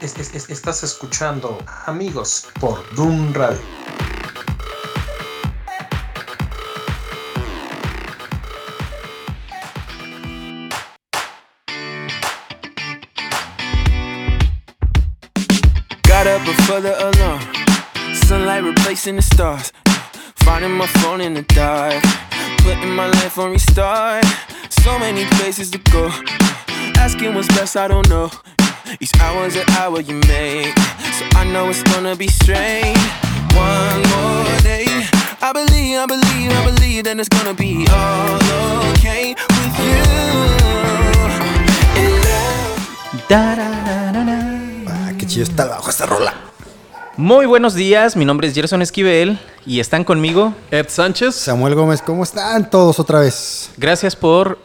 Es- es- es- estás escuchando Amigos por Doom Radio. Got up before the alarm. Sunlight replacing the stars. Finding my phone in the dark. Putting my life on restart. So many places to go. Asking what's best, I don't know. Each hour's an hour you make. So I know it's gonna be strange. One more day. I believe, I believe, I believe that it's gonna be all okay with you. Ah, qué chido está bajo esta rola. Muy buenos días, mi nombre es Gerson Esquivel y están conmigo. Ed Sánchez. Samuel Gómez, ¿cómo están todos otra vez? Gracias por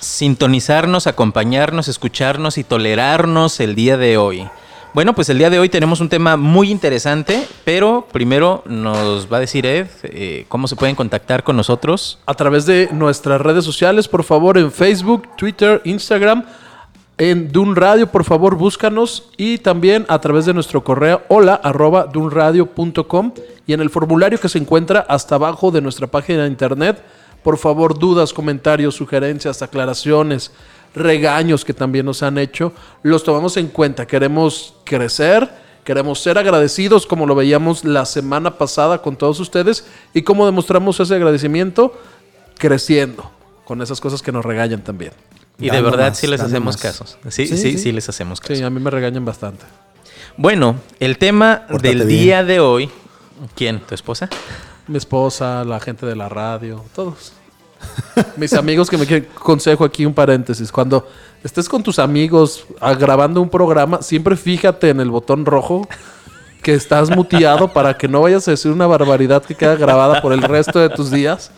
sintonizarnos, acompañarnos, escucharnos y tolerarnos el día de hoy. Bueno, pues el día de hoy tenemos un tema muy interesante, pero primero nos va a decir Ed eh, cómo se pueden contactar con nosotros. A través de nuestras redes sociales, por favor, en Facebook, Twitter, Instagram, en Dun Radio, por favor, búscanos. Y también a través de nuestro correo hola arroba dunradio.com y en el formulario que se encuentra hasta abajo de nuestra página de internet. Por favor, dudas, comentarios, sugerencias, aclaraciones, regaños que también nos han hecho, los tomamos en cuenta. Queremos crecer, queremos ser agradecidos como lo veíamos la semana pasada con todos ustedes y cómo demostramos ese agradecimiento creciendo con esas cosas que nos regañan también. Y de verdad más, sí les hacemos más. casos. Sí, sí, Sí, sí, sí. les hacemos caso. Sí, a mí me regañan bastante. Bueno, el tema Pórtate del bien. día de hoy. ¿Quién? ¿Tu esposa? Mi esposa, la gente de la radio, todos. Mis amigos que me quieren consejo aquí un paréntesis. Cuando estés con tus amigos ah, grabando un programa, siempre fíjate en el botón rojo que estás muteado para que no vayas a decir una barbaridad que queda grabada por el resto de tus días.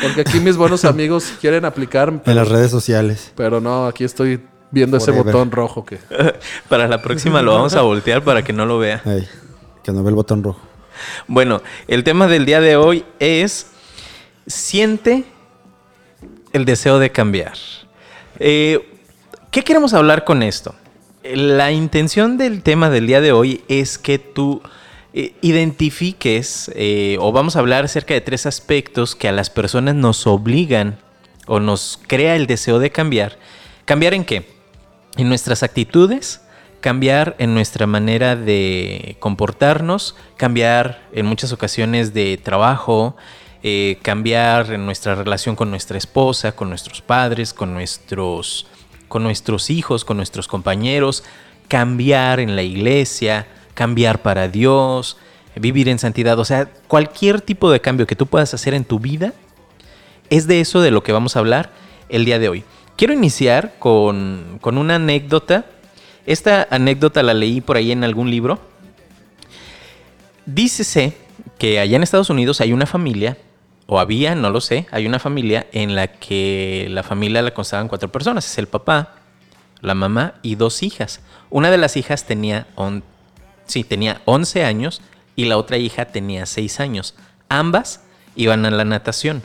Porque aquí mis buenos amigos quieren aplicar, En las redes sociales. pero no, aquí estoy viendo ese botón rojo que Para la próxima lo vamos a voltear para que no lo vea. Que no ve el botón rojo. Bueno, el tema del día de hoy es siente el deseo de cambiar. Eh, ¿Qué queremos hablar con esto? La intención del tema del día de hoy es que tú eh, identifiques eh, o vamos a hablar acerca de tres aspectos que a las personas nos obligan o nos crea el deseo de cambiar. ¿Cambiar en qué? En nuestras actitudes, cambiar en nuestra manera de comportarnos, cambiar en muchas ocasiones de trabajo, eh, cambiar en nuestra relación con nuestra esposa, con nuestros padres, con nuestros, con nuestros hijos, con nuestros compañeros, cambiar en la iglesia, cambiar para Dios, vivir en santidad, o sea, cualquier tipo de cambio que tú puedas hacer en tu vida, es de eso de lo que vamos a hablar el día de hoy. Quiero iniciar con, con una anécdota. Esta anécdota la leí por ahí en algún libro. Dícese que allá en Estados Unidos hay una familia, o había, no lo sé, hay una familia en la que la familia la constaban cuatro personas. Es el papá, la mamá y dos hijas. Una de las hijas tenía, on- sí, tenía 11 años y la otra hija tenía 6 años. Ambas iban a la natación.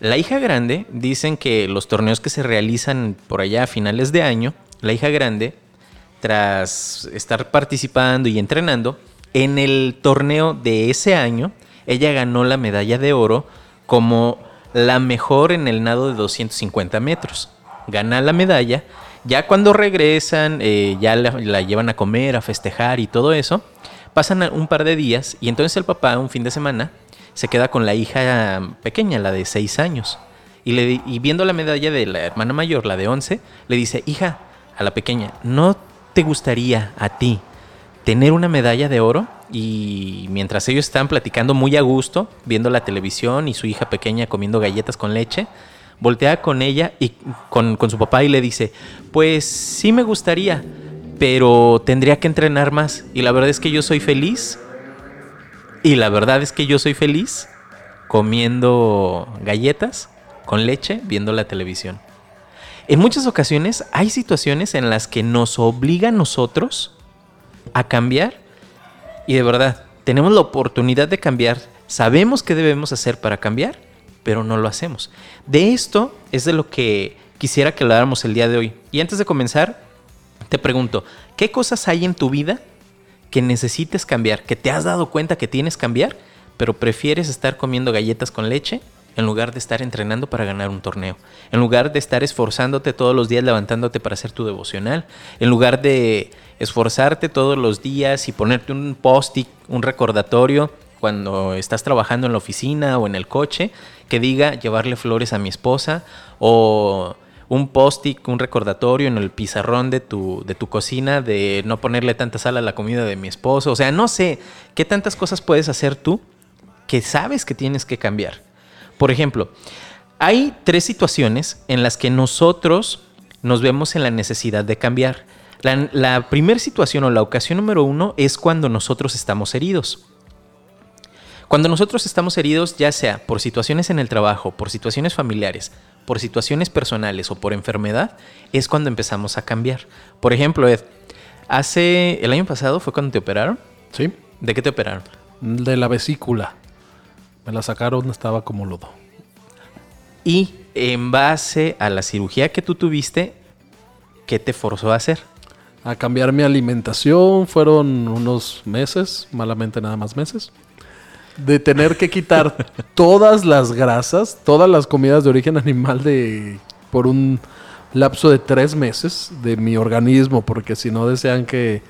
La hija grande, dicen que los torneos que se realizan por allá a finales de año, la hija grande, tras estar participando y entrenando, en el torneo de ese año, ella ganó la medalla de oro como la mejor en el nado de 250 metros. Gana la medalla. Ya cuando regresan, eh, ya la, llevan a comer, a festejar y todo eso. Pasan un par de días y entonces el papá, un fin de semana, se queda con la hija pequeña, la de 6 años. Y, le, y viendo la medalla de la hermana mayor, la de 11, le dice, hija, a la pequeña, ¿no te gustaría a ti tener una medalla de oro? Y mientras ellos están platicando muy a gusto, viendo la televisión y su hija pequeña comiendo galletas con leche, voltea con ella y con, con su papá y le dice, pues sí me gustaría, pero tendría que entrenar más. Y la verdad es que yo soy feliz y la verdad es que yo soy feliz comiendo galletas con leche viendo la televisión. En muchas ocasiones hay situaciones en las que nos obliga a nosotros a cambiar y de verdad tenemos la oportunidad de cambiar, sabemos qué debemos hacer para cambiar, pero no lo hacemos. De esto es de lo que quisiera que habláramos el día de hoy. Y antes de comenzar, Te pregunto, ¿qué cosas hay en tu vida que necesites cambiar, que te has dado cuenta que tienes que cambiar, pero prefieres estar comiendo galletas con leche en lugar de estar entrenando para ganar un torneo, en lugar de estar esforzándote todos los días levantándote para hacer tu devocional, en lugar de esforzarte todos los días y ponerte un post-it, un recordatorio cuando estás trabajando en la oficina o en el coche que diga llevarle flores a mi esposa o un post-it, un recordatorio en el pizarrón de tu, de tu cocina de no ponerle tanta sal a la comida de mi esposo. O sea, no sé qué tantas cosas puedes hacer tú que sabes que tienes que cambiar. Por ejemplo, hay tres situaciones en las que nosotros nos vemos en la necesidad de cambiar. La, la primera situación o la ocasión número uno es cuando nosotros estamos heridos. Cuando nosotros estamos heridos, ya sea por situaciones en el trabajo, por situaciones familiares, por situaciones personales o por enfermedad, es cuando empezamos a cambiar. Por ejemplo, Ed, hace el año pasado fue cuando te operaron. ¿Sí? ¿De qué te operaron? De la vesícula. Me la sacaron, estaba como lodo. Y en base a la cirugía que tú tuviste, ¿qué te forzó a hacer? A cambiar mi alimentación fueron unos meses, malamente nada más meses. De tener que quitar todas las grasas, todas las comidas de origen animal de por un lapso de tres meses de mi organismo, porque si no desean que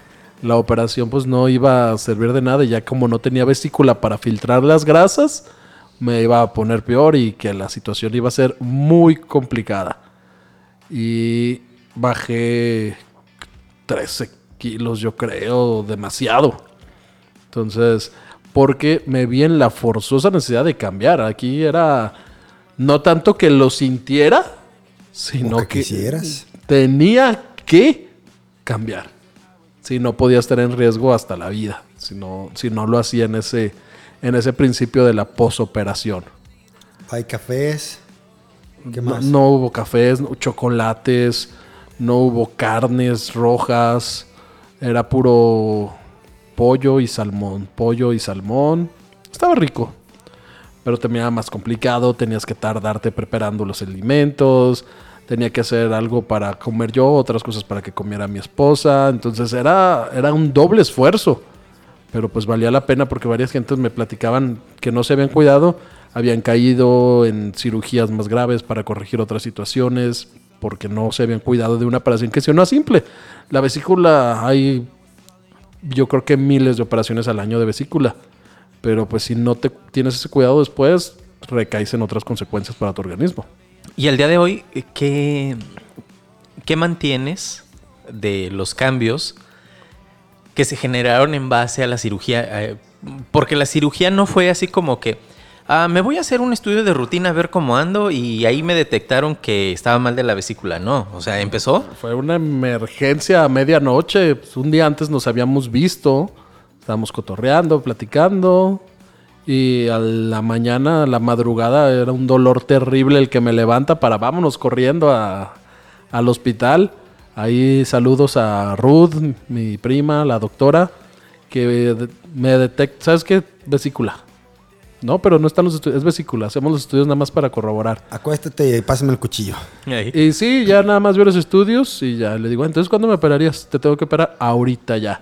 la operación pues no iba a servir de nada, y ya como no tenía vesícula para filtrar las grasas, me iba a poner peor y que la situación iba a ser muy complicada. Y bajé 13 kilos, yo creo, demasiado. Entonces, porque me vi en la forzosa necesidad de cambiar. Aquí era no tanto que lo sintiera, sino que que quisieras. tenía que cambiar. Si no podía estar en riesgo hasta la vida, si no, si no lo hacía en ese, en ese principio de la posoperación. Hay cafés. ¿Qué No, más? no hubo cafés, no- chocolates, no hubo carnes rojas, era puro pollo y salmón, pollo y salmón. Estaba rico, pero también era más complicado, tenías que tardarte preparando los alimentos, tenía que hacer algo para comer yo, otras cosas para que comiera mi esposa, entonces era, era un doble esfuerzo. Pero pues valía la pena porque varias gentes me platicaban que no se habían cuidado, habían caído en cirugías más graves para corregir otras situaciones, porque no se habían cuidado de una operación que si no es simple. La vesícula hay yo creo que miles de operaciones al año de vesícula. Pero pues si no te tienes ese cuidado después, recaes en otras consecuencias para tu organismo. Y al día de hoy, ¿qué, qué mantienes de los cambios que se generaron en base a la cirugía? Eh, porque la cirugía no fue así como que, ah, me voy a hacer un estudio de rutina a ver cómo ando y ahí me detectaron que estaba mal de la vesícula. No, o sea, empezó. Fue una emergencia a medianoche. pues, un día antes nos habíamos visto. Estábamos cotorreando, platicando. Y a la mañana, a la madrugada, era un dolor terrible el que me levanta para vámonos corriendo a- al hospital. Ahí saludos a Ruth, mi prima, la doctora, que me detecta. ¿Sabes qué? Vesícula. No, pero no están los estudios. Es vesícula. Hacemos los estudios nada más para corroborar. Acuéstate y pásame el cuchillo. Ahí. Y sí, ya nada más veo los estudios y ya le digo, entonces ¿cuándo me operarías? Te tengo que operar ahorita ya.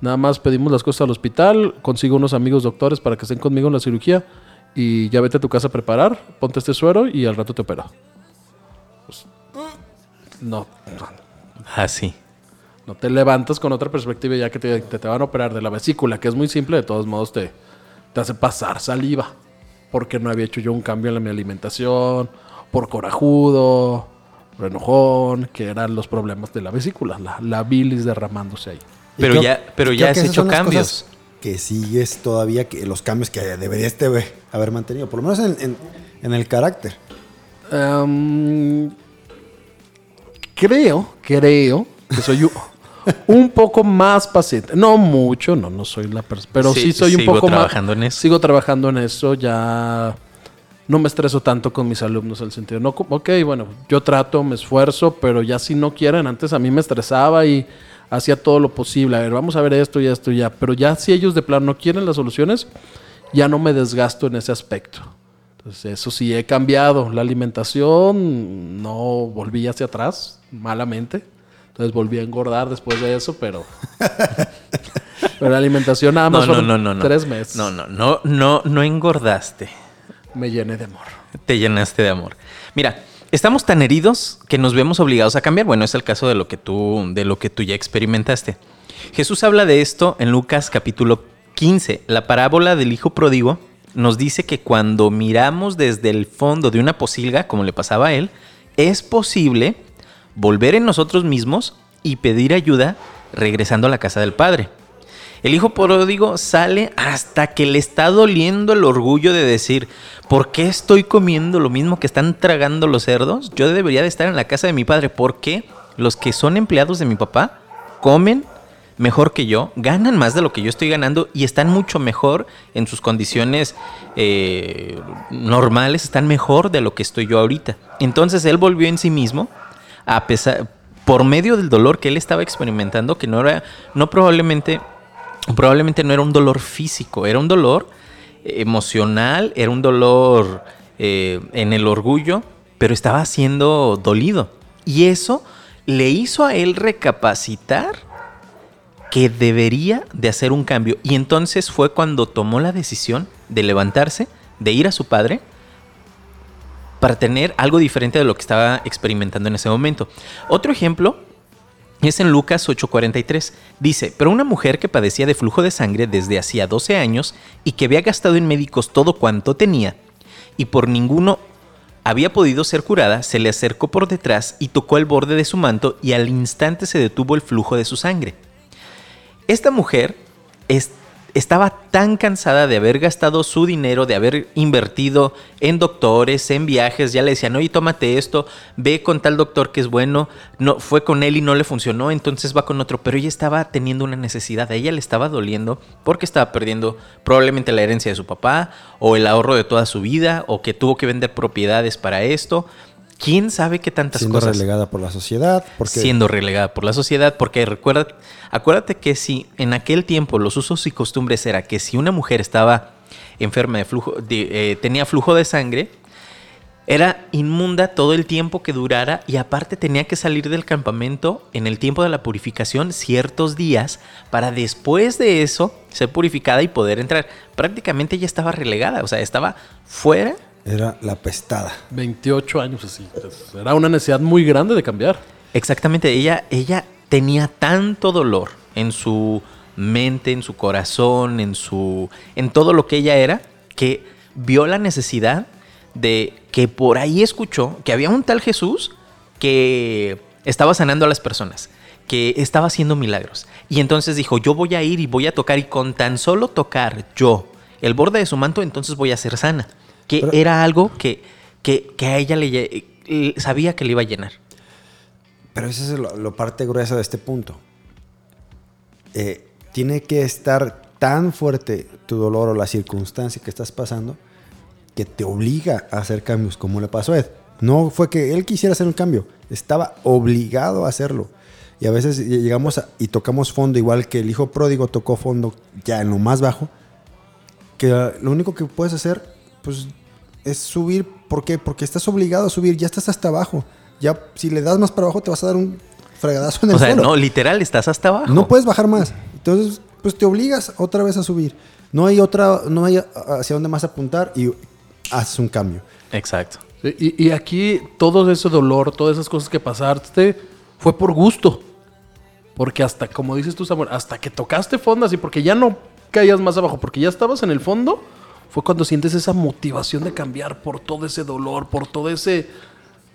Nada más pedimos las cosas al hospital, consigo unos amigos doctores para que estén conmigo en la cirugía y ya vete a tu casa a preparar, ponte este suero y al rato te opero. Pues, no, Así. no te levantas con otra perspectiva ya que te, te- te van a operar de la vesícula, que es muy simple, de todos modos te, te hace pasar saliva. Porque no había hecho yo un cambio en mi alimentación, por corajudo, por enojón, que eran los problemas de la vesícula, la, la bilis derramándose ahí. Pero creo- ya- pero ya has hecho cambios. Que sigues todavía, que los cambios que deberías te- haber mantenido, por lo menos en, en- en el carácter. Em, creo, creo que soy un poco más paciente. No mucho, no, no soy la persona. Pero sí, Sí, soy un sigo poco trabajando más. en eso. Sigo trabajando en eso. Ya no me estreso tanto con mis alumnos al sentido. No, ok, bueno, yo trato, me esfuerzo, pero ya si no quieren, antes a mí me estresaba y hacía todo lo posible. A ver, vamos a ver esto y esto y ya. Pero ya si ellos de plano no quieren las soluciones, ya no me desgasto en ese aspecto. Entonces, eso sí he cambiado. La alimentación no volví hacia atrás malamente. Entonces, volví a engordar después de eso, pero. pero la alimentación nada más No, no, fueron no, no, no. tres meses. No, no, no, no, no engordaste. Me llené de amor. Te llenaste de amor. Mira, estamos tan heridos que nos vemos obligados a cambiar. Bueno, es el caso de lo que tú, de lo que tú ya experimentaste. Jesús habla de esto en Lucas capítulo 15. La parábola del hijo pródigo nos dice que cuando miramos desde el fondo de una posilga, como le pasaba a él, es posible volver en nosotros mismos y pedir ayuda regresando a la casa del Padre. El hijo pródigo sale hasta que le está doliendo el orgullo de decir, ¿por qué estoy comiendo lo mismo que están tragando los cerdos? Yo debería de estar en la casa de mi padre. ¿Por qué los que son empleados de mi papá comen mejor que yo, ganan más de lo que yo estoy ganando y están mucho mejor en sus condiciones eh, normales, están mejor de lo que estoy yo ahorita. Entonces él volvió en sí mismo, a pesar, por medio del dolor que él estaba experimentando, que no era, no probablemente, probablemente no era un dolor físico, era un dolor emocional, era un dolor eh, en el orgullo, pero estaba siendo dolido. Y eso le hizo a él recapacitar que debería de hacer un cambio. Y entonces fue cuando tomó la decisión de levantarse, de ir a su padre, para tener algo diferente de lo que estaba experimentando en ese momento. Otro ejemplo es en Lucas 8:43. Dice, pero una mujer que padecía de flujo de sangre desde hacía 12 años y que había gastado en médicos todo cuanto tenía, y por ninguno había podido ser curada, se le acercó por detrás y tocó el borde de su manto y al instante se detuvo el flujo de su sangre. Esta mujer es- estaba tan cansada de haber gastado su dinero, de haber invertido en doctores, en viajes, ya le decían, oye, tómate esto, ve con tal doctor que es bueno, no, fue con él y no le funcionó, entonces va con otro, pero ella estaba teniendo una necesidad, a ella le estaba doliendo porque estaba perdiendo probablemente la herencia de su papá o el ahorro de toda su vida o que tuvo que vender propiedades para esto. ¿Quién sabe qué tantas Siendo cosas? relegada por la sociedad. Porque siendo relegada por la sociedad, porque recuerda, acuérdate que si en aquel tiempo los usos y costumbres era que si una mujer estaba enferma de flujo, de, eh, tenía flujo de sangre, era inmunda todo el tiempo que durara y aparte tenía que salir del campamento en el tiempo de la purificación ciertos días para después de eso ser purificada y poder entrar. Prácticamente ella estaba relegada, o sea, estaba fuera era la pestada. 28 años así. Era una necesidad muy grande de cambiar. Exactamente, ella, ella tenía tanto dolor en su mente, en su corazón, en su. en todo lo que ella era, que vio la necesidad de que por ahí escuchó que había un tal Jesús que estaba sanando a las personas, que estaba haciendo milagros. Y entonces dijo, yo voy a ir y voy a tocar, y con tan solo tocar yo el borde de su manto, entonces voy a ser sana. Que Pero- era algo que, que, que a ella le sabía que le iba a llenar. Pero esa es lo, lo parte gruesa de este punto. Eh, tiene que estar tan fuerte tu dolor o la circunstancia que estás pasando que te obliga a hacer cambios, como le pasó a Ed. No fue que él quisiera hacer un cambio, estaba obligado a hacerlo. Y a veces llegamos a- y tocamos fondo, igual que el hijo pródigo tocó fondo ya en lo más bajo, que lo único que puedes hacer, pues, es subir. ¿Por qué? Porque estás obligado a subir, ya estás hasta abajo. Ya, si le das más para abajo, te vas a dar un fregadazo en el O sea, suelo. no, literal, estás hasta abajo. No puedes bajar más. Entonces, pues te obligas otra vez a subir. No hay otra, no hay hacia dónde más apuntar y haces un cambio. Exacto. Y, y aquí todo ese dolor, todas esas cosas que pasaste, fue por gusto. Porque hasta, como dices tú, Samuel, hasta que tocaste fondo así, porque ya no caías más abajo, porque ya estabas en el fondo, fue cuando sientes esa motivación de cambiar por todo ese dolor, por todo ese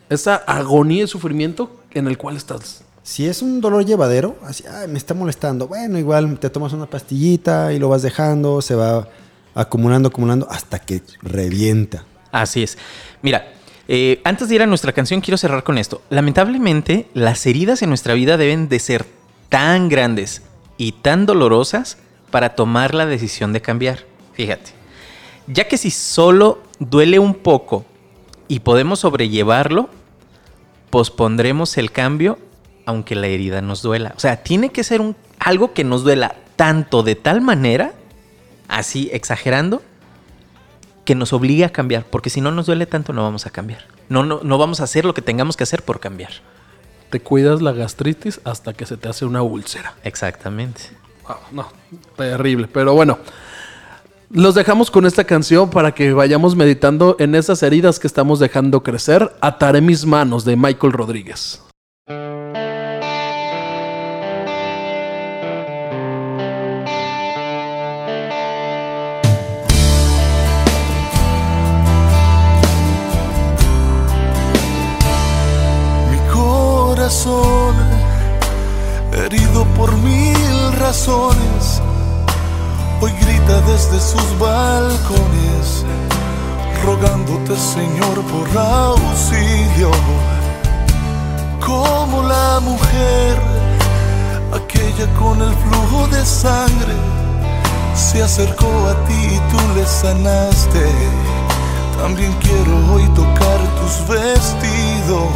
esa agonía y sufrimiento en el cual estás. Si es un dolor llevadero, así, "Ay, me está molestando. Bueno, igual te tomas una pastillita y lo vas dejando, se va acumulando, acumulando hasta que revienta. Así es. Mira, eh, antes de ir a nuestra canción, quiero cerrar con esto. Lamentablemente, las heridas en nuestra vida deben de ser tan grandes y tan dolorosas para tomar la decisión de cambiar. Fíjate. Ya que si solo duele un poco y podemos sobrellevarlo, pospondremos el cambio aunque la herida nos duela. O sea, tiene que ser un, algo que nos duela tanto de tal manera, así exagerando, que nos obligue a cambiar, porque si no nos duele tanto no vamos a cambiar. No, no, no vamos a hacer lo que tengamos que hacer por cambiar. te cuidas la gastritis hasta que se te hace una úlcera. Exactamente. Wow, no, terrible. Pero bueno, los dejamos con esta canción para que vayamos meditando en esas heridas que estamos dejando crecer. Ataré mis manos de Michael Rodríguez. Mi corazón, herido por mil razones, desde sus balcones, rogándote Señor por auxilio, como la mujer, aquella con el flujo de sangre, se acercó a ti y tú le sanaste. También quiero hoy tocar tus vestidos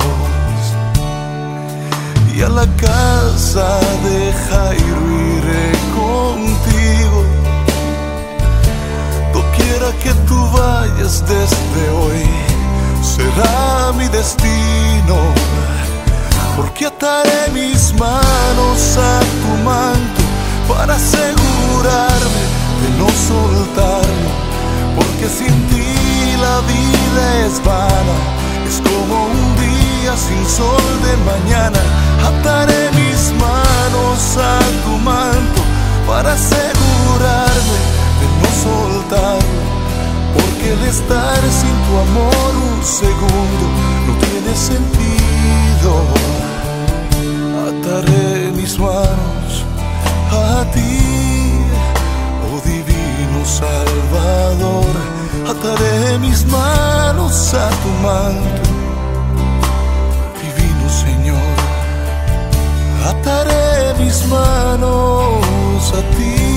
y a la casa de Jairo iré contigo. Doquiera que tú vayas desde hoy, será mi destino. Porque ataré mis manos a tu manto para asegurarme de no soltarlo. Porque sin ti la vida es vana, es como un día sin sol de mañana. Ataré mis manos a tu manto para asegurarme soltarlo. Porque el estar sin tu amor un segundo no tiene sentido. Ataré mis manos a ti, oh divino Salvador. Ataré mis manos a tu manto, divino Señor. Ataré mis manos a ti,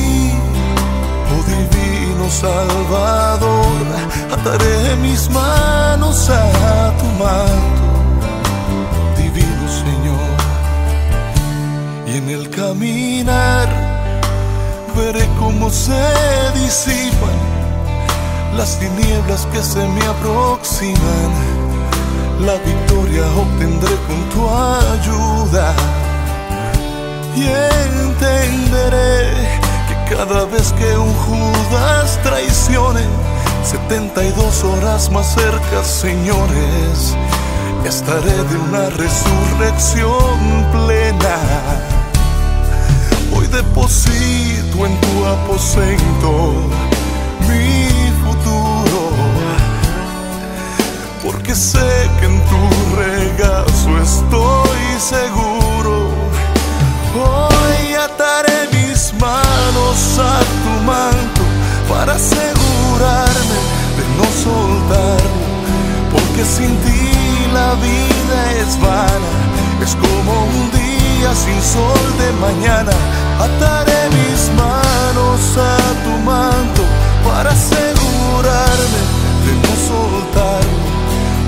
Salvador. Ataré mis manos a tu manto, divino Señor. Y en el caminar veré cómo se disipan las tinieblas que se me aproximan. La victoria obtendré con tu ayuda. Y entenderé cada vez que un Judas traicione, 72 horas más cerca, señores, estaré de una resurrección plena. Hoy deposito en tu aposento mi futuro, porque sé que en tu regazo estoy seguro. Mis a tu manto para asegurarme de no soltarlo, porque sin ti la vida es vana, es como un día sin sol de mañana. Ataré mis manos a tu manto para asegurarme de no soltarlo,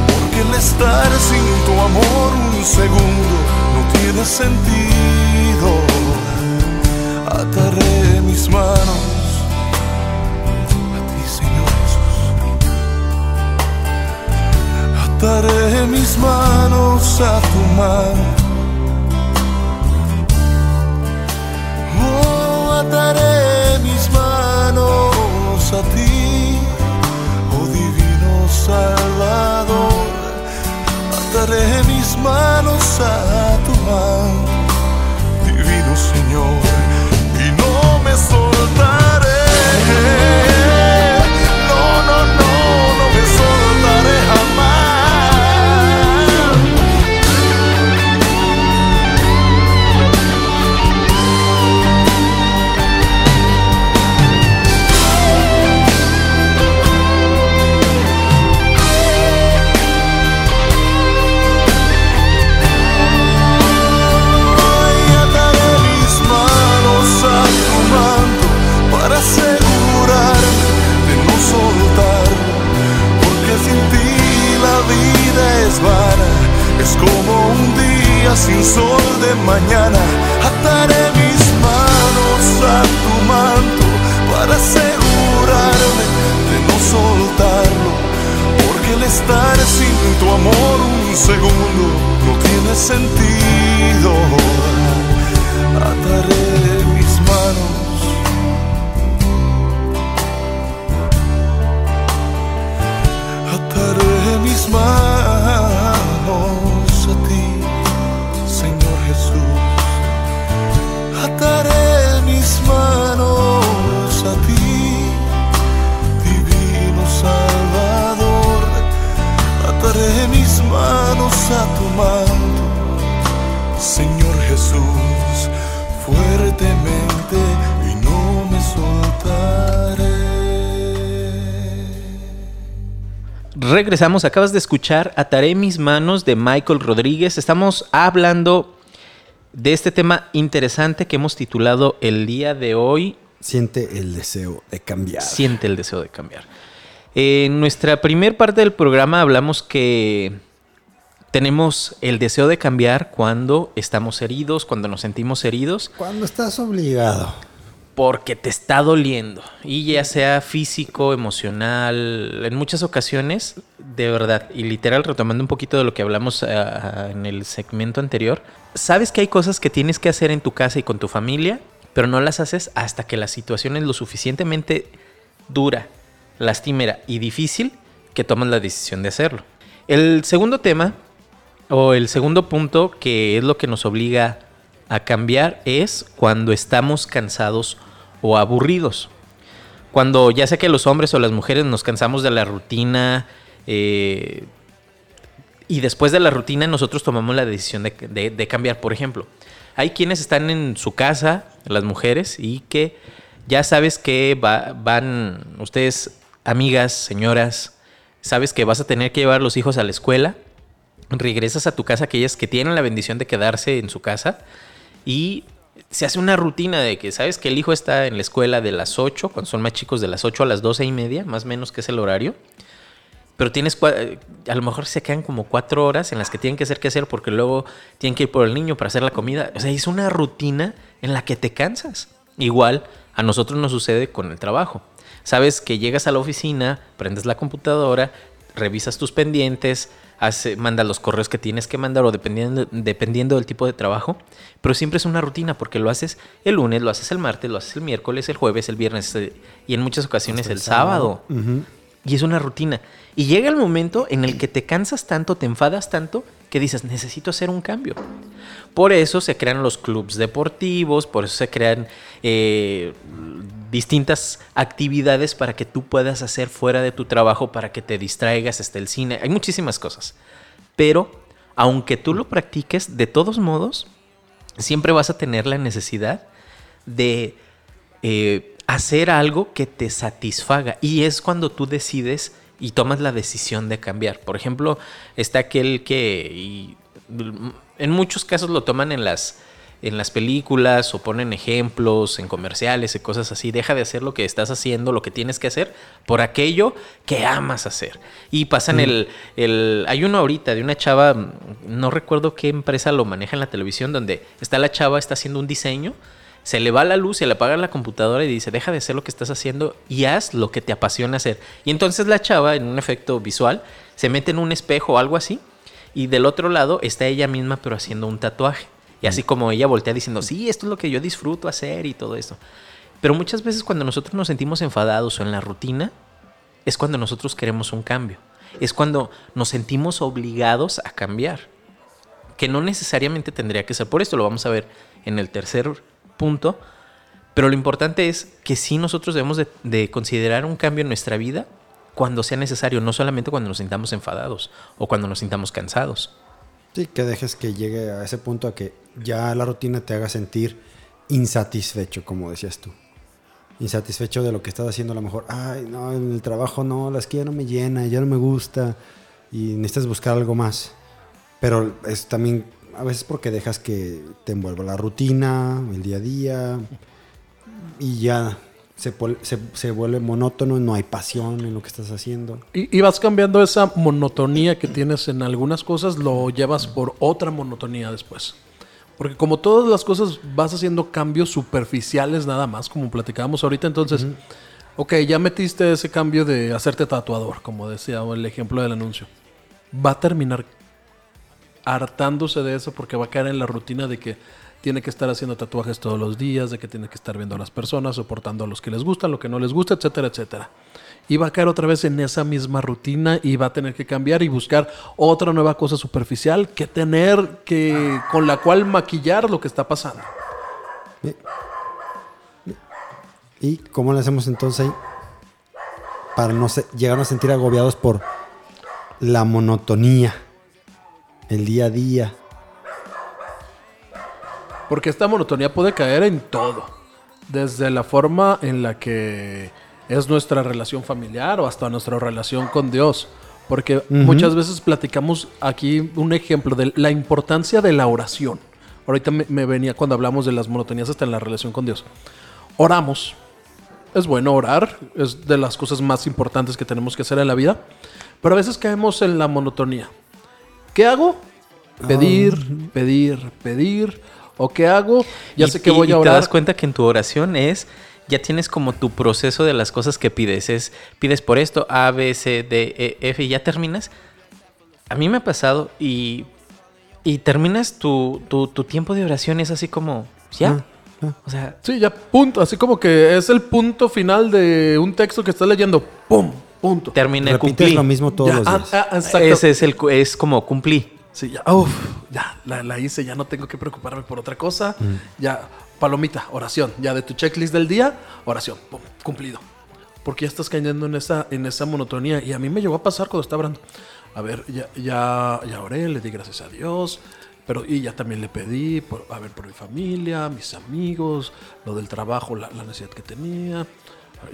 porque el estar sin tu amor un segundo no tiene sentido. Ataré mis manos a ti, Señor Jesús. Ataré mis manos a tu mano. Oh, ataré mis manos a ti, oh divino Salvador. Ataré mis manos a tu mano, divino Señor, Regresamos, acabas de escuchar Ataré mis manos de Michael Rodríguez. Estamos hablando de este tema interesante que hemos titulado el día de hoy, Siente el deseo de cambiar. Siente el deseo de cambiar. En nuestra primer parte del programa hablamos que tenemos el deseo de cambiar cuando estamos heridos, cuando nos sentimos heridos, Cuando estás obligado. Porque te está doliendo. Y ya sea físico, emocional, en muchas ocasiones, de verdad, y literal, retomando un poquito de lo que hablamos ah, en el segmento anterior, sabes que hay cosas que tienes que hacer en tu casa y con tu familia, pero no las haces hasta que la situación es lo suficientemente dura, lastimera y difícil que tomas la decisión de hacerlo. El segundo tema, o el segundo punto, que es lo que nos obliga a cambiar, es cuando estamos cansados o aburridos. Cuando ya sea que los hombres o las mujeres nos cansamos de la rutina, eh, y después de la rutina nosotros tomamos la decisión de, cambiar. Por ejemplo, hay quienes están en su casa, las mujeres, y que ya sabes que va- van ustedes, amigas, señoras, sabes que vas a tener que llevar los hijos a la escuela, regresas a tu casa, aquellas que tienen la bendición de quedarse en su casa, y se hace una rutina de que sabes que el hijo está en la escuela de las 8, cuando son más chicos, de las 8 a las 12 y media, más o menos que es el horario. Pero tienes, eh, a lo mejor se quedan como cuatro horas en las que tienen que hacer que hacer porque luego tienen que ir por el niño para hacer la comida. O sea, es una rutina en la que te cansas. Igual a nosotros nos sucede con el trabajo. Sabes que llegas a la oficina, prendes la computadora, revisas tus pendientes, hace, mandas los correos que tienes que mandar o dependiendo, dependiendo del tipo de trabajo. Pero siempre es una rutina porque lo haces el lunes, lo haces el martes, lo haces el miércoles, el jueves, el viernes eh, y en muchas ocasiones el sábado. Y es una rutina. Y llega el momento en el que te cansas tanto, te enfadas tanto, que dices, necesito hacer un cambio. Por eso se crean los clubs deportivos, por eso se crean eh, distintas actividades para que tú puedas hacer fuera de tu trabajo, para que te distraigas, hasta el cine. Hay muchísimas cosas. Pero, aunque tú lo practiques, de todos modos, siempre vas a tener la necesidad de eh, hacer algo que te satisfaga. Y es cuando tú decides y tomas la decisión de cambiar. Por ejemplo, está aquel que en muchos casos lo toman en las en las películas o ponen ejemplos en comerciales y cosas así. Deja de hacer lo que estás haciendo, lo que tienes que hacer por aquello que amas hacer. Y pasan el, el... Hay uno ahorita de una chava, mm, no recuerdo qué empresa lo maneja en la televisión, donde está la chava, está haciendo un diseño se le va la luz, se le apaga la computadora y dice, deja de hacer lo que estás haciendo y haz lo que te apasiona hacer. Y entonces la chava, en un efecto visual, se mete en un espejo o algo así y del otro lado está ella misma pero haciendo un tatuaje. Y así como ella voltea diciendo, sí, esto es lo que yo disfruto hacer y todo esto. Pero muchas veces cuando nosotros nos sentimos enfadados o en la rutina, es cuando nosotros queremos un cambio. Es cuando nos sentimos obligados a cambiar que no necesariamente tendría que ser por esto, lo vamos a ver en el tercer punto, pero lo importante es que sí nosotros debemos de, de considerar un cambio en nuestra vida cuando sea necesario, no solamente cuando nos sintamos enfadados o cuando nos sintamos cansados. Sí, que dejes que llegue a ese punto a que ya la rutina te haga sentir insatisfecho, como decías tú. Insatisfecho de lo que estás haciendo a lo mejor. Ay, no, en el trabajo no, la esquina no me llena, ya no me gusta. Y necesitas buscar algo más. Pero es también a veces porque dejas que te envuelva la rutina, el día a día. Y ya se, se, se vuelve monótono, no hay pasión en lo que estás haciendo. Y, y vas cambiando esa monotonía que tienes en algunas cosas, lo llevas por otra monotonía después. Porque como todas las cosas vas haciendo cambios superficiales nada más, como platicábamos ahorita, entonces, ok, ya metiste ese cambio de hacerte tatuador, como decía el ejemplo del anuncio. Va a terminar hartándose de eso porque va a caer en la rutina de que tiene que estar haciendo tatuajes todos los días, de que tiene que estar viendo a las personas, soportando a los que les gusta, lo que no les gusta, etcétera, etcétera. Y va a caer otra vez en esa misma rutina y va a tener que cambiar y buscar otra nueva cosa superficial que tener que con la cual maquillar lo que está pasando. ¿Y cómo le hacemos entonces? Para no llegar a sentir agobiados por la monotonía, el día a día. Porque esta monotonía puede caer en todo. Desde la forma en la que es nuestra relación familiar o hasta nuestra relación con Dios. Porque muchas veces platicamos aquí un ejemplo de la importancia de la oración. Ahorita me, me venía cuando hablamos de las monotonías hasta en la relación con Dios. Oramos. Es bueno orar, es de las cosas más importantes que tenemos que hacer en la vida. Pero a veces caemos en la monotonía. ¿Qué hago? Pedir, pedir, pedir. ¿O qué hago? Ya Y- sé que y- voy y a te orar. das cuenta que en tu oración es, ya tienes como tu proceso de las cosas que pides. Es, pides por esto, A, B, C, D, E, F, y ya terminas. A mí me ha pasado y, y terminas tu, tu, tu tiempo de oración es así como, ya. O sea, Sí, ya punto. Así como que es el punto final de un texto que estás leyendo. ¡Pum! Punto. terminé, Repites cumplí. lo mismo todos Ya, los ah, días. ah. Ese es, el, es como cumplí. Sí, ya, uf, ya, la, la hice, ya no tengo que preocuparme por otra cosa. Ya, palomita, oración. Ya de tu checklist del día, oración, pum, cumplido. Porque ya estás cayendo en esa, en esa monotonía. Y a mí me llegó a pasar cuando estaba orando. A ver, ya, ya, ya oré, le di gracias a Dios. Pero, y ya también le pedí, por, a ver, por mi familia, mis amigos, lo del trabajo, la, la necesidad que tenía.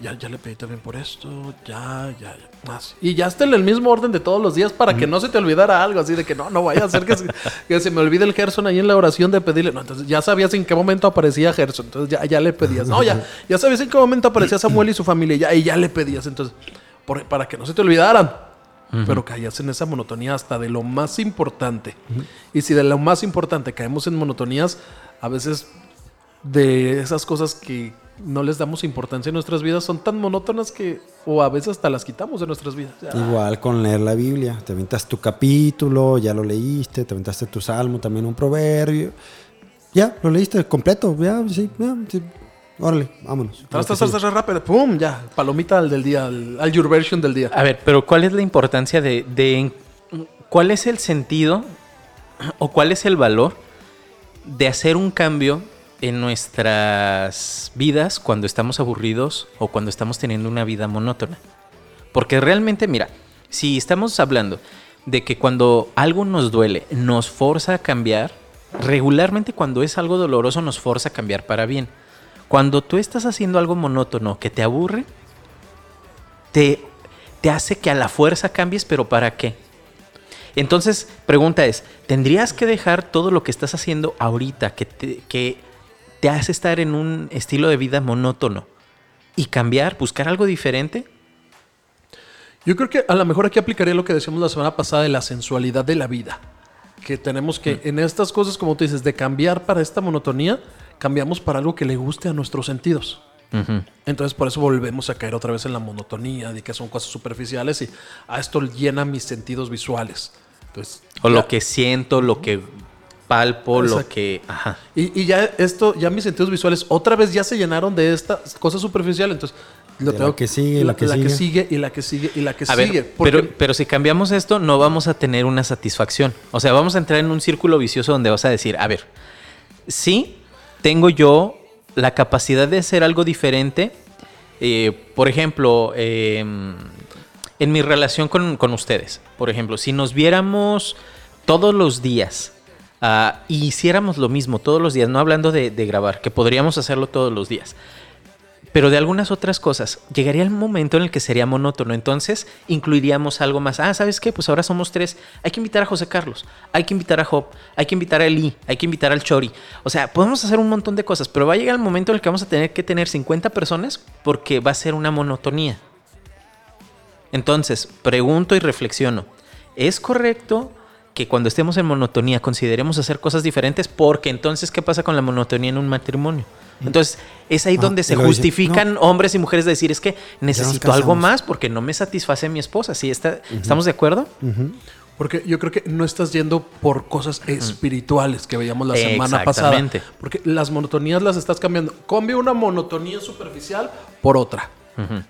Ya, ya le pedí también por esto, ya, ya, ya. Más. Y ya está en el mismo orden de todos los días para que no se te olvidara algo, así de que no, no vaya a ser que se, que se me olvide el Gerson ahí en la oración de pedirle. No, entonces ya sabías en qué momento aparecía Gerson, entonces ya, ya le pedías. No, ya, ya sabías en qué momento aparecía Samuel y su familia, ya, y ya le pedías, entonces, por- para que no se te olvidaran. Pero caías en esa monotonía hasta de lo más importante. Y si de lo más importante caemos en monotonías, a veces de esas cosas que no les damos importancia en nuestras vidas son tan monótonas que o a veces hasta las quitamos de nuestras vidas. Ya. Igual con leer la Biblia. Te aventas tu capítulo, ya lo leíste, te aventaste tu salmo, también un proverbio. Ya, lo leíste completo. Ya, sí, ya, sí. Órale, vámonos. Tras, Lo tras, que tras, tras, rápido, pum, ya, palomita al del día, al, al your version del día. A ver, pero ¿cuál es la importancia de, de- cuál es el sentido o cuál es el valor de hacer un cambio en nuestras vidas cuando estamos aburridos o cuando estamos teniendo una vida monótona? Porque realmente, mira, si estamos hablando de que cuando algo nos duele, nos forza a cambiar, regularmente cuando es algo doloroso nos forza a cambiar para bien. Cuando tú estás haciendo algo monótono que te aburre, te, te hace que a la fuerza cambies, pero ¿para qué? Entonces, pregunta es, ¿tendrías que dejar todo lo que estás haciendo ahorita, que te, que te hace estar en un estilo de vida monótono, y cambiar, buscar algo diferente? Yo creo que a lo mejor aquí aplicaría lo que decíamos la semana pasada de la sensualidad de la vida. Que tenemos que, en estas cosas, como tú dices, de cambiar para esta monotonía, cambiamos para algo que le guste a nuestros sentidos. Entonces por eso volvemos a caer otra vez en la monotonía, de que son cosas superficiales y a esto llena mis sentidos visuales. Entonces, O ya- lo que siento, lo que palpo, lo que... Ajá. Y, y ya esto, ya mis sentidos visuales otra vez ya se llenaron de esta cosa superficial. Entonces, lo De tengo la que sigue, la, la que la sigue. sigue y la que sigue y la que A sigue. ver, porque- pero, pero si cambiamos esto, no vamos a tener una satisfacción. O sea, vamos a entrar en un círculo vicioso donde vas a decir, a ver, sí, tengo yo la capacidad de hacer algo diferente. eh, por ejemplo, eh, en mi relación con, con ustedes. Por ejemplo, si nos viéramos todos los días ah, y hiciéramos lo mismo todos los días, no hablando de, de grabar, que podríamos hacerlo todos los días pero de algunas otras cosas, llegaría el momento en el que sería monótono. Entonces, incluiríamos algo más. Ah, ¿sabes qué? Pues ahora somos tres. Hay que invitar a José Carlos, hay que invitar a Job, hay que invitar a Eli, hay que invitar al Chori. O sea, podemos hacer un montón de cosas, pero va a llegar el momento en el que vamos a tener que tener 50 personas porque va a ser una monotonía. Entonces, pregunto y reflexiono. ¿Es correcto que cuando estemos en monotonía consideremos hacer cosas diferentes? Porque entonces, ¿qué pasa con la monotonía en un matrimonio? Entonces, es ahí Ah, donde se dice, justifican hombres y mujeres de decir, es que necesito algo más porque no me satisface mi esposa. ¿Sí está, ¿Estamos de acuerdo? Porque yo creo que no estás yendo por cosas espirituales que veíamos la semana pasada. Porque las monotonías las estás cambiando. Cambio una monotonía superficial por otra.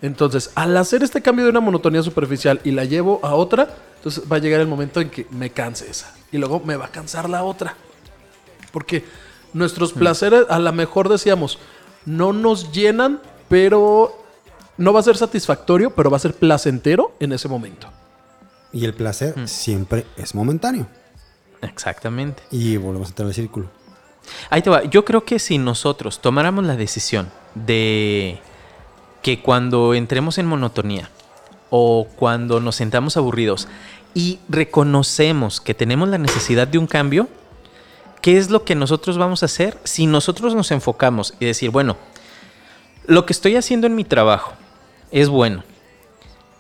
Entonces, al hacer este cambio de una monotonía superficial y la llevo a otra, entonces va a llegar el momento en que me canse esa. Y luego me va a cansar la otra. Porque nuestros placeres, a lo mejor decíamos, no nos llenan, pero no va a ser satisfactorio, pero va a ser placentero en ese momento. Y el placer siempre es momentáneo. Exactamente. Y volvemos a entrar en el círculo. Ahí te va. Yo creo que si nosotros tomáramos la decisión de que cuando entremos en monotonía o cuando nos sentamos aburridos y reconocemos que tenemos la necesidad de un cambio, ¿qué es lo que nosotros vamos a hacer si nosotros nos enfocamos y decir, bueno, lo que estoy haciendo en mi trabajo es bueno,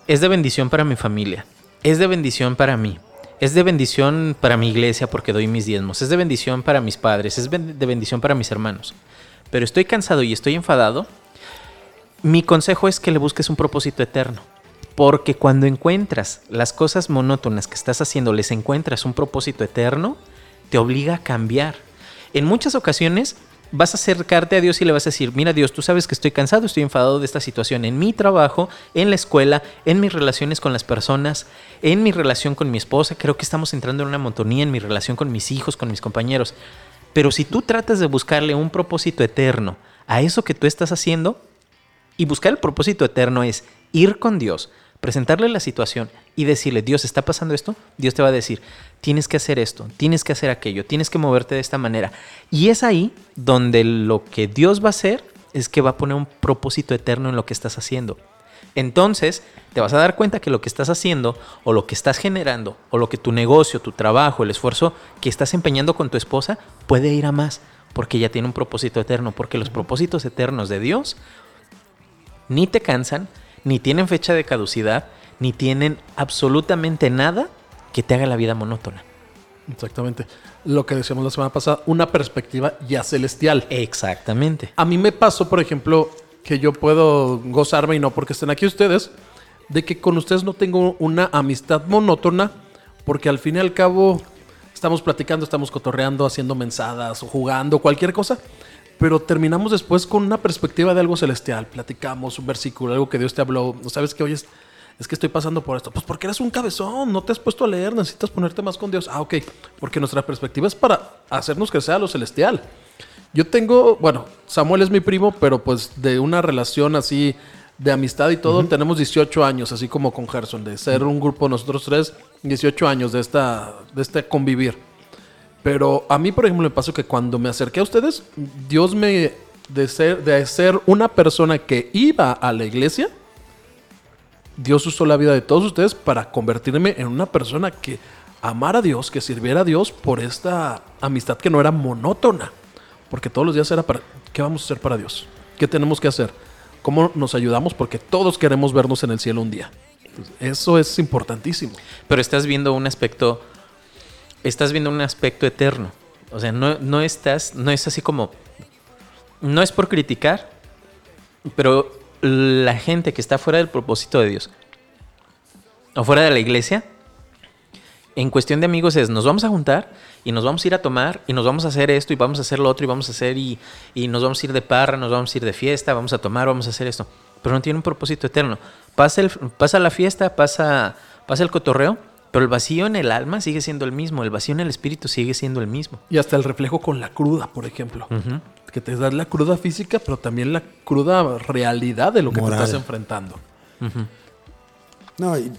es de bendición para mi familia, es de bendición para mí, es de bendición para mi iglesia porque doy mis diezmos, es de bendición para mis padres, es de bendición para mis hermanos, pero estoy cansado y estoy enfadado, mi consejo es que le busques un propósito eterno. Porque cuando encuentras las cosas monótonas que estás haciendo, les encuentras un propósito eterno, te obliga a cambiar. En muchas ocasiones vas a acercarte a Dios y le vas a decir, mira Dios, tú sabes que estoy cansado, estoy enfadado de esta situación en mi trabajo, en la escuela, en mis relaciones con las personas, en mi relación con mi esposa, creo que estamos entrando en una monotonía en mi relación con mis hijos, con mis compañeros. Pero si tú tratas de buscarle un propósito eterno a eso que tú estás haciendo, y buscar el propósito eterno es ir con Dios, presentarle la situación y decirle, Dios, ¿está pasando esto? Dios te va a decir, tienes que hacer esto, tienes que hacer aquello, tienes que moverte de esta manera. Y es ahí donde lo que Dios va a hacer es que va a poner un propósito eterno en lo que estás haciendo. Entonces, te vas a dar cuenta que lo que estás haciendo o lo que estás generando o lo que tu negocio, tu trabajo, el esfuerzo que estás empeñando con tu esposa puede ir a más porque ya tiene un propósito eterno, porque los propósitos eternos de Dios ni te cansan, ni tienen fecha de caducidad, ni tienen absolutamente nada que te haga la vida monótona. Exactamente. Lo que decíamos la semana pasada, una perspectiva ya celestial. Exactamente. A mí me pasó, por ejemplo, que yo puedo gozarme, y no porque estén aquí ustedes, de que con ustedes no tengo una amistad monótona, porque al fin y al cabo estamos platicando, estamos cotorreando, haciendo mensadas o jugando, cualquier cosa, pero terminamos después con una perspectiva de algo celestial. Platicamos un versículo, algo que Dios te habló, no sabes que hoy es, es que estoy pasando por esto. Pues porque eres un cabezón, no te has puesto a leer, necesitas ponerte más con Dios. Ah, ok, porque nuestra perspectiva es para hacernos crecer a lo celestial. Yo tengo, bueno, Samuel es mi primo, pero pues de una relación así de amistad y todo, tenemos 18 años, así como con Gerson, de ser un grupo nosotros tres, 18 años de esta, de este convivir. Pero a mí, por ejemplo, me pasó que cuando me acerqué a ustedes, Dios me, de ser, de ser una persona que iba a la iglesia, Dios usó la vida de todos ustedes para convertirme en una persona que amara a Dios, que sirviera a Dios por esta amistad que no era monótona. Porque todos los días era para, ¿qué vamos a hacer para Dios? ¿Qué tenemos que hacer? ¿Cómo nos ayudamos? Porque todos queremos vernos en el cielo un día. Eso es importantísimo. Pero estás viendo un aspecto, estás viendo un aspecto eterno. O sea, no, no estás, no es así como, no es por criticar, pero la gente que está fuera del propósito de Dios o fuera de la iglesia, en cuestión de amigos es, nos vamos a juntar y nos vamos a ir a tomar y nos vamos a hacer esto y vamos a hacer lo otro y vamos a hacer y, y nos vamos a ir de parra, nos vamos a ir de fiesta, vamos a tomar, vamos a hacer esto. Pero no tiene un propósito eterno. Pasa, el, pasa la fiesta, pasa, pasa el cotorreo, pero el vacío en el alma sigue siendo el mismo, el vacío en el espíritu sigue siendo el mismo. Y hasta el reflejo con la cruda, por ejemplo. Que te da la cruda física, pero también la cruda realidad de lo que Moral. te estás enfrentando. No, y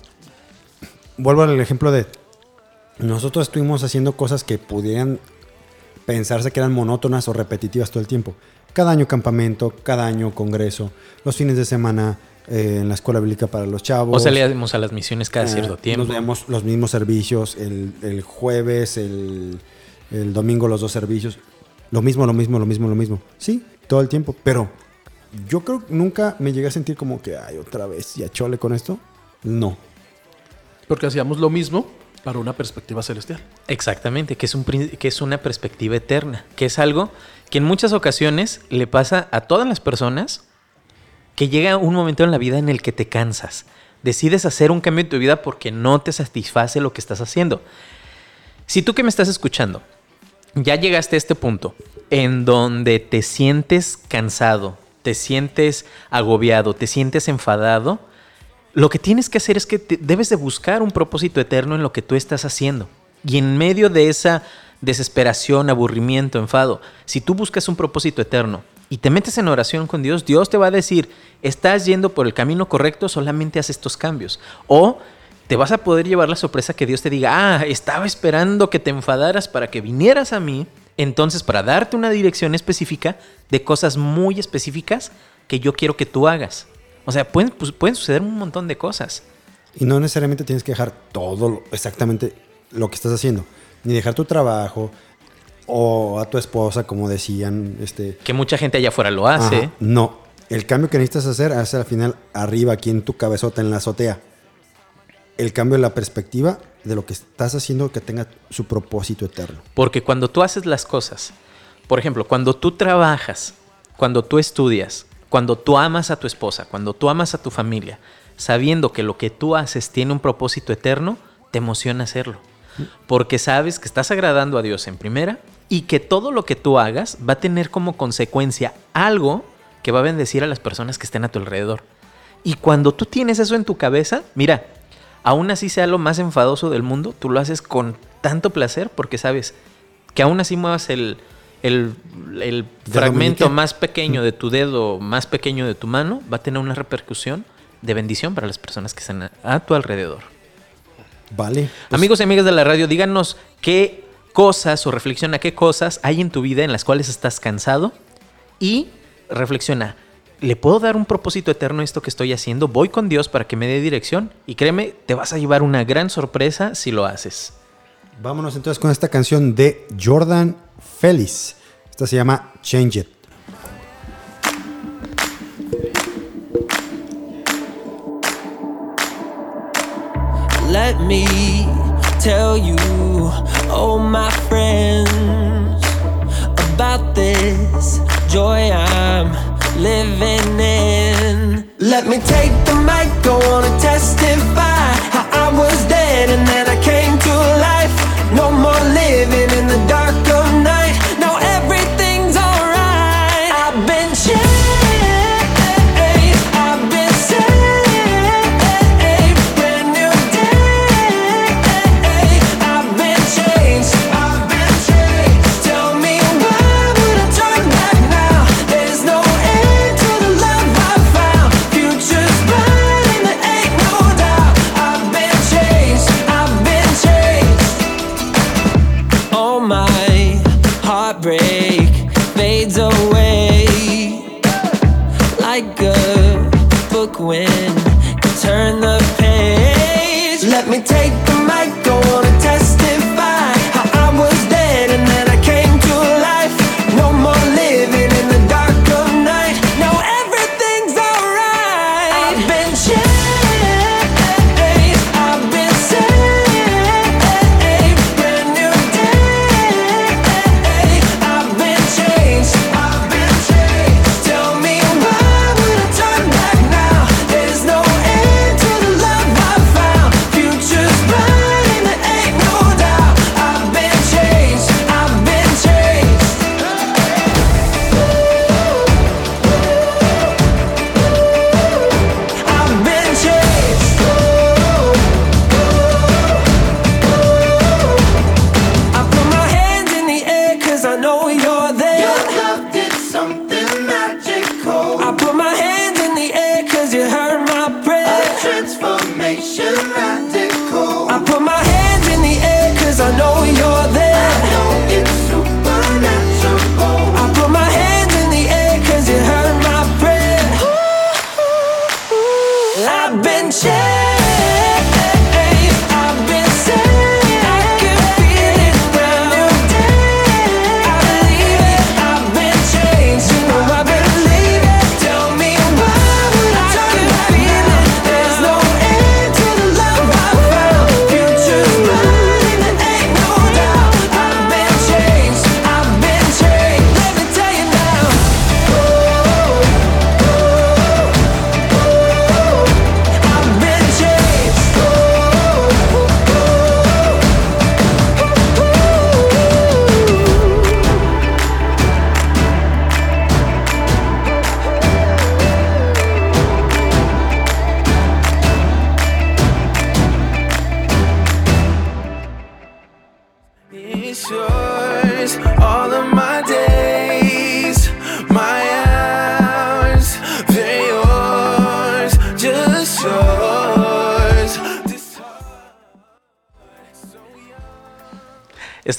vuelvo al ejemplo de nosotros estuvimos haciendo cosas que pudieran pensarse que eran monótonas o repetitivas todo el tiempo. Cada año campamento, cada año congreso, los fines de semana eh, en la escuela bíblica para los chavos. O salíamos a las misiones cada Eh, cierto tiempo. Nos veíamos los mismos servicios, el, el jueves, el, el domingo los dos servicios. Lo mismo, lo mismo, lo mismo, lo mismo. Sí, todo el tiempo. Pero yo creo que nunca me llegué a sentir como que, ay, otra vez, ya chole con esto. No. Porque hacíamos lo mismo para una perspectiva celestial. Exactamente, que es, un, que es una perspectiva eterna, que es algo que en muchas ocasiones le pasa a todas las personas que llega un momento en la vida en el que te cansas. Decides hacer un cambio en tu vida porque no te satisface lo que estás haciendo. Si tú que me estás escuchando ya llegaste a este punto en donde te sientes cansado, te sientes agobiado, te sientes enfadado, lo que tienes que hacer es que te- debes de buscar un propósito eterno en lo que tú estás haciendo. Y en medio de esa desesperación, aburrimiento, enfado, si tú buscas un propósito eterno y te metes en oración con Dios, Dios te va a decir, estás yendo por el camino correcto, solamente haz estos cambios. O te vas a poder llevar la sorpresa que Dios te diga, ah, estaba esperando que te enfadaras para que vinieras a mí Entonces, para darte una dirección específica de cosas muy específicas que yo quiero que tú hagas. O sea, pueden, pues, pueden suceder un montón de cosas. Y no necesariamente tienes que dejar todo exactamente lo que estás haciendo. Ni dejar tu trabajo o a tu esposa, como decían. Este, Que mucha gente allá afuera lo hace. Ajá, No. El cambio que necesitas hacer es al final arriba, aquí en tu cabezota, en la azotea. El cambio de la perspectiva de lo que estás haciendo que tenga su propósito eterno. Porque cuando tú haces las cosas, por ejemplo, cuando tú trabajas, cuando tú estudias, cuando tú amas a tu esposa, cuando tú amas a tu familia, sabiendo que lo que tú haces tiene un propósito eterno, te emociona hacerlo. Porque sabes que estás agradando a Dios en primera y que todo lo que tú hagas va a tener como consecuencia algo que va a bendecir a las personas que estén a tu alrededor. Y cuando tú tienes eso en tu cabeza, mira, aún así sea lo más enfadoso del mundo, tú lo haces con tanto placer porque sabes que aún así muevas el, el, el fragmento más pequeño de tu dedo, más pequeño de tu mano, va a tener una repercusión de bendición para las personas que están a, a tu alrededor. Vale. Pues, Amigos y amigas de la radio, díganos qué cosas o reflexiona qué cosas hay en tu vida en las cuales estás cansado y reflexiona, ¿le puedo dar un propósito eterno a esto que estoy haciendo? Voy con Dios para que me dé dirección y créeme, te vas a llevar una gran sorpresa si lo haces. Vámonos entonces con esta canción de Jordan Félix. Esta se llama Change It. Let me tell you, oh my friends, about this joy I'm living in. Let me take the mic, go on and testify how I was dead and then I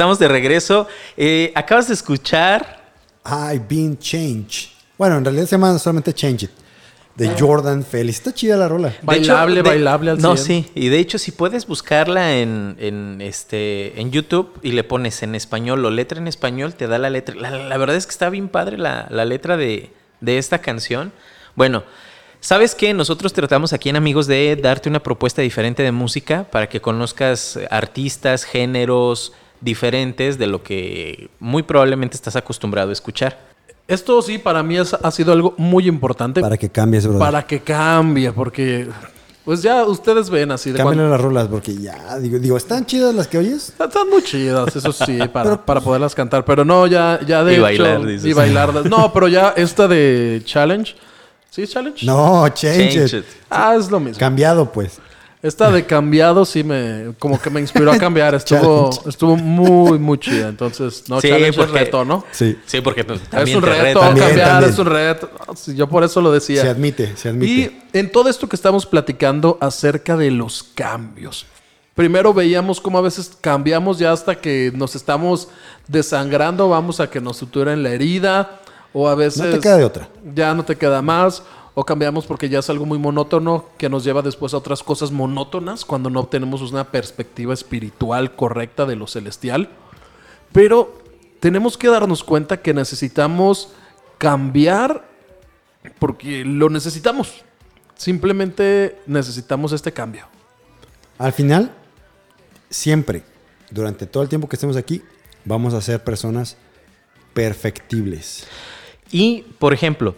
Estamos de regreso. Eh, acabas de escuchar. I've been changed. Bueno, en realidad se llama solamente Change It. De Jordan Félix. Está chida la rola. Bailable, de- bailable al No, 100. sí. Y de hecho, si puedes buscarla en, en, este, en YouTube y le pones en español o letra en español, te da la letra. La, la verdad es que está bien padre la, la letra de, de esta canción. Bueno, ¿sabes qué? Nosotros tratamos aquí en Amigos de darte una propuesta diferente de música para que conozcas artistas, géneros diferentes de lo que muy probablemente estás acostumbrado a escuchar. Esto sí, para mí es- ha sido algo muy importante Para que cambies, brother. para que cambie, porque pues ya ustedes ven así de cuando- las rolas porque ya, digo, digo, ¿están chidas las que oyes? Están muy chidas, eso sí, para, para poderlas cantar. Pero no, ya, ya de Y hecho. bailar, dices. Y bailarlas. No, pero ya esta de Challenge. ¿Sí es Challenge? No, change, Change it. it. Ah, es lo mismo. Cambiado, pues. Esta de cambiado sí me... Como que me inspiró a cambiar. Estuvo, estuvo muy, muy chida. Entonces, no, Sí, Challenge porque- es reto, ¿no? Sí. Sí, porque pues, Es también un reto. También, cambiar también. es un reto. Yo por eso lo decía. Se admite, se admite. Y en todo esto que estamos platicando acerca de los cambios. Primero veíamos cómo a veces cambiamos ya hasta que nos estamos desangrando, vamos a que nos suturen la herida, o a veces No te queda de otra. ya no te queda más, o cambiamos porque ya es algo muy monótono que nos lleva después a otras cosas monótonas cuando no obtenemos una perspectiva espiritual correcta de lo celestial. Pero tenemos que darnos cuenta que necesitamos cambiar porque lo necesitamos. Simplemente necesitamos este cambio. Al final, siempre, durante todo el tiempo que estemos aquí, vamos a ser personas perfectibles. Y, por ejemplo,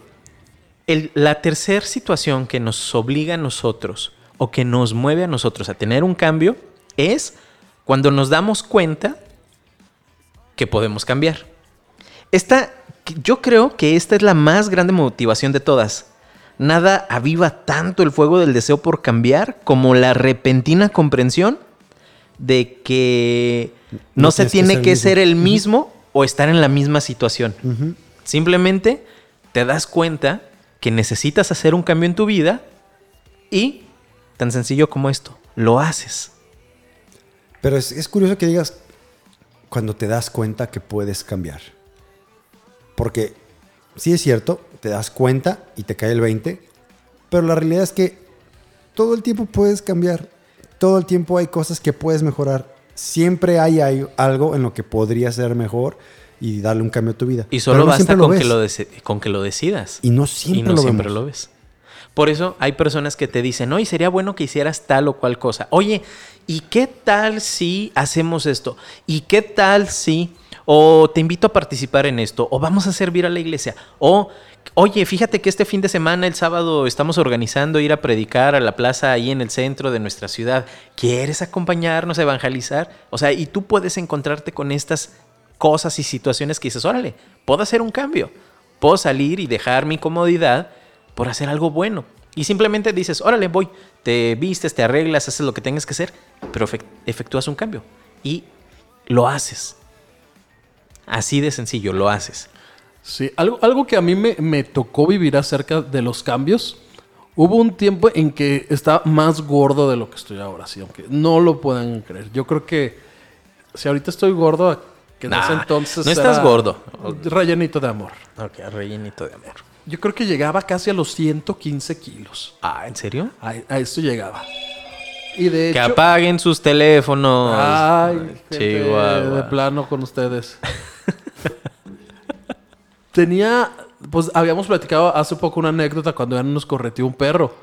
el- la tercera situación que nos obliga a nosotros o que nos mueve a nosotros a tener un cambio es cuando nos damos cuenta que podemos cambiar. Esta, yo creo que esta es la más grande motivación de todas. Nada aviva tanto el fuego del deseo por cambiar como la repentina comprensión de que no, No se que tiene ser que el ser el mismo o estar en la misma situación. Simplemente te das cuenta que necesitas hacer un cambio en tu vida y, tan sencillo como esto, lo haces. Pero es, es curioso que digas cuando te das cuenta que puedes cambiar. Porque sí es cierto, te das cuenta y te cae el 20, pero la realidad es que todo el tiempo puedes cambiar. Todo el tiempo hay cosas que puedes mejorar. Siempre hay, hay algo en lo que podría ser mejor y darle un cambio a tu vida. Y solo no basta con, que lo con que lo decidas. Y no siempre y no lo siempre vemos. lo ves. Por eso hay personas que te dicen, oye, sería bueno que hicieras tal o cual cosa. Oye, ¿y qué tal si hacemos esto? ¿Y qué tal si... O te invito a participar en esto, o vamos a servir a la iglesia, o oye, fíjate que este fin de semana, el sábado, estamos organizando ir a predicar a la plaza ahí en el centro de nuestra ciudad. ¿Quieres acompañarnos a evangelizar? O sea, y tú puedes encontrarte con estas cosas y situaciones que dices, órale, puedo hacer un cambio, puedo salir y dejar mi comodidad por hacer algo bueno. Y simplemente dices, órale, voy, te vistes, te arreglas, haces lo que tengas que hacer, pero efec- efectúas un cambio y lo haces. Así de sencillo, lo haces. Sí, algo, algo que a mí me, me tocó vivir acerca de los cambios. Hubo un tiempo en que estaba más gordo de lo que estoy ahora, sí, aunque no lo puedan creer. Yo creo que si ahorita estoy gordo, que en ese entonces. no estás gordo. Rellenito de amor. Ok, rellenito de amor. Yo creo que llegaba casi a los 115 kilos. Ah, ¿en serio? A, a esto llegaba. Y de Que hecho. apaguen sus teléfonos. Ay, gente de plano con ustedes. Tenía, pues habíamos platicado hace poco una anécdota cuando ya nos correteó un perro.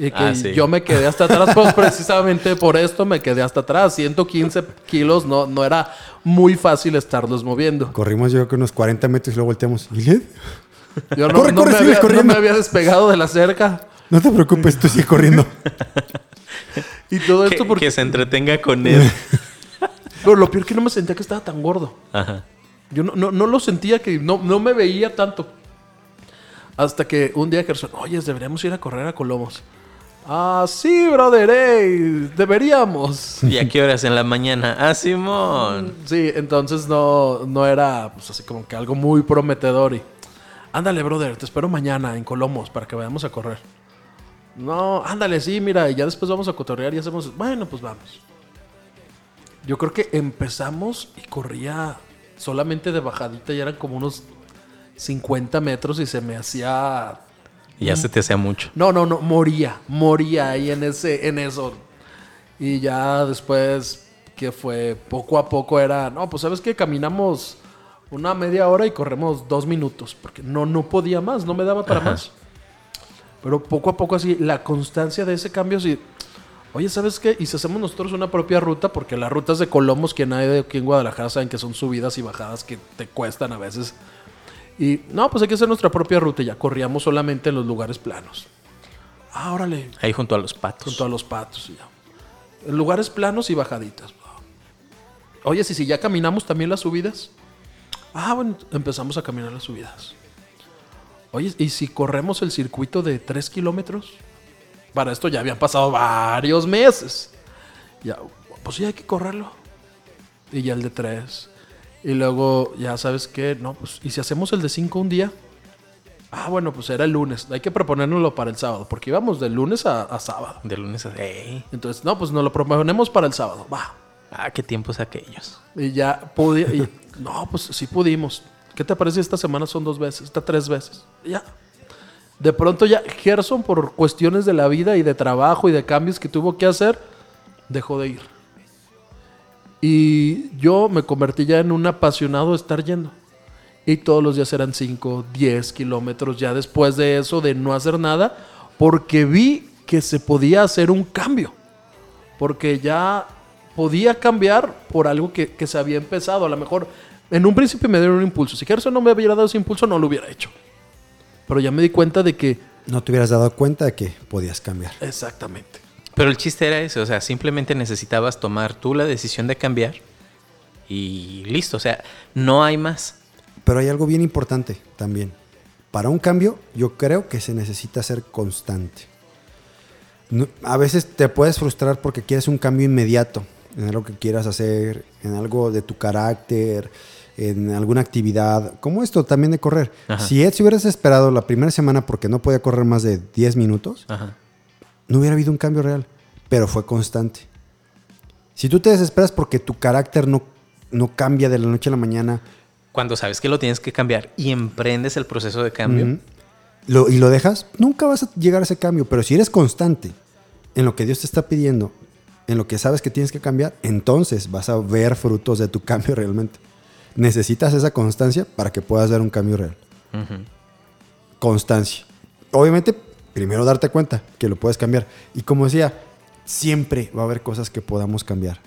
Y que Ah, sí. yo me quedé hasta atrás, pues precisamente por esto me quedé hasta atrás. 115 kilos, no, no era muy fácil estarlos moviendo. Corrimos yo creo que unos 40 metros y luego volteamos. ¿Y Led? Yo no, Corre, no corre, me sigue había, no corriendo. me había despegado de la cerca. No te preocupes, tú sigue corriendo. Y todo Que, esto porque... que se entretenga con él. Pero lo peor que no me sentía que estaba tan gordo. Ajá. Yo no, no, no lo sentía, que no, no me veía tanto. Hasta que un día Gerson, oye, deberíamos ir a correr a Colomos. Ah, sí, brother, ey, deberíamos. ¿Y a qué horas en la mañana? Ah, Simón. Sí, entonces no, no era pues, así como que algo muy prometedor. Y, ándale, brother, te espero mañana en Colomos para que vayamos a correr. No, ándale, sí, mira, y ya después vamos a cotorrear y hacemos, bueno, pues vamos. Yo creo que empezamos y corría solamente de bajadita y eran como unos 50 metros y se me hacía... Y ya se te hacía mucho. No, no, no, moría, moría ahí en, ese, en eso. Y ya después, que fue poco a poco era, no, pues sabes que caminamos una media hora y corremos dos minutos, porque no, no podía más, no me daba para Ajá. más. Pero poco a poco así, la constancia de ese cambio, sí. Oye, ¿sabes qué? Y si hacemos nosotros una propia ruta, porque las rutas de Colomos, quien hay aquí en Guadalajara, saben que son subidas y bajadas que te cuestan a veces. Y no, pues hay que hacer nuestra propia ruta y ya corríamos solamente en los lugares planos. Ah, órale, Ahí junto a los patos. junto a los patos y ya. En lugares planos y bajaditas. Oye, si, si ya caminamos también las subidas. Ah, bueno, empezamos a caminar las subidas. Oye, ¿y si corremos el circuito de 3 kilómetros? Para esto ya habían pasado varios meses. Ya, pues sí, hay que correrlo. Y ya el de 3. Y luego, ya sabes qué, no, pues, ¿y si hacemos el de 5 un día? Ah, bueno, pues era el lunes. Hay que proponérnoslo para el sábado, porque íbamos de lunes a, a sábado. De lunes a... ¡Ey! Entonces, no, pues nos lo proponemos para el sábado. Va. Ah, qué tiempos aquellos. Y ya pude. y- no, pues sí pudimos. ¿Qué te parece? Esta semana son dos veces, esta tres veces. Y Ya. De pronto ya Gerson, por cuestiones de la vida y de trabajo y de cambios que tuvo que hacer, dejó de ir. Y yo me convertí ya en un apasionado de estar yendo. Y todos los días eran 5, 10 kilómetros ya después de eso, de no hacer nada, porque vi que se podía hacer un cambio. Porque ya podía cambiar por algo que, que se había empezado. A lo mejor en un principio me dieron un impulso. Si Gerson no me hubiera dado ese impulso, no lo hubiera hecho. Pero ya me di cuenta de que... No te hubieras dado cuenta de que podías cambiar. Exactamente. Pero el chiste era ese, o sea, simplemente necesitabas tomar tú la decisión de cambiar y listo, o sea, no hay más. Pero hay algo bien importante también. Para un cambio, yo creo que se necesita ser constante. No- a veces te puedes frustrar porque quieres un cambio inmediato en algo que quieras hacer, en algo de tu carácter, en alguna actividad, como esto también de correr. Ajá. Si Ed se hubieras esperado la primera semana porque no podía correr más de 10 minutos, Ajá. No hubiera habido un cambio real, pero fue constante. Si tú te desesperas porque tu carácter no, no cambia de la noche a la mañana, Cuando sabes que lo tienes que cambiar y emprendes el proceso de cambio. Lo- y lo dejas, nunca vas a llegar a ese cambio. Pero si eres constante en lo que Dios te está pidiendo, en lo que sabes que tienes que cambiar, entonces vas a ver frutos de tu cambio realmente. Necesitas esa constancia para que puedas ver un cambio real. Constancia. Obviamente, primero darte cuenta que lo puedes cambiar. Y como decía, siempre va a haber cosas que podamos cambiar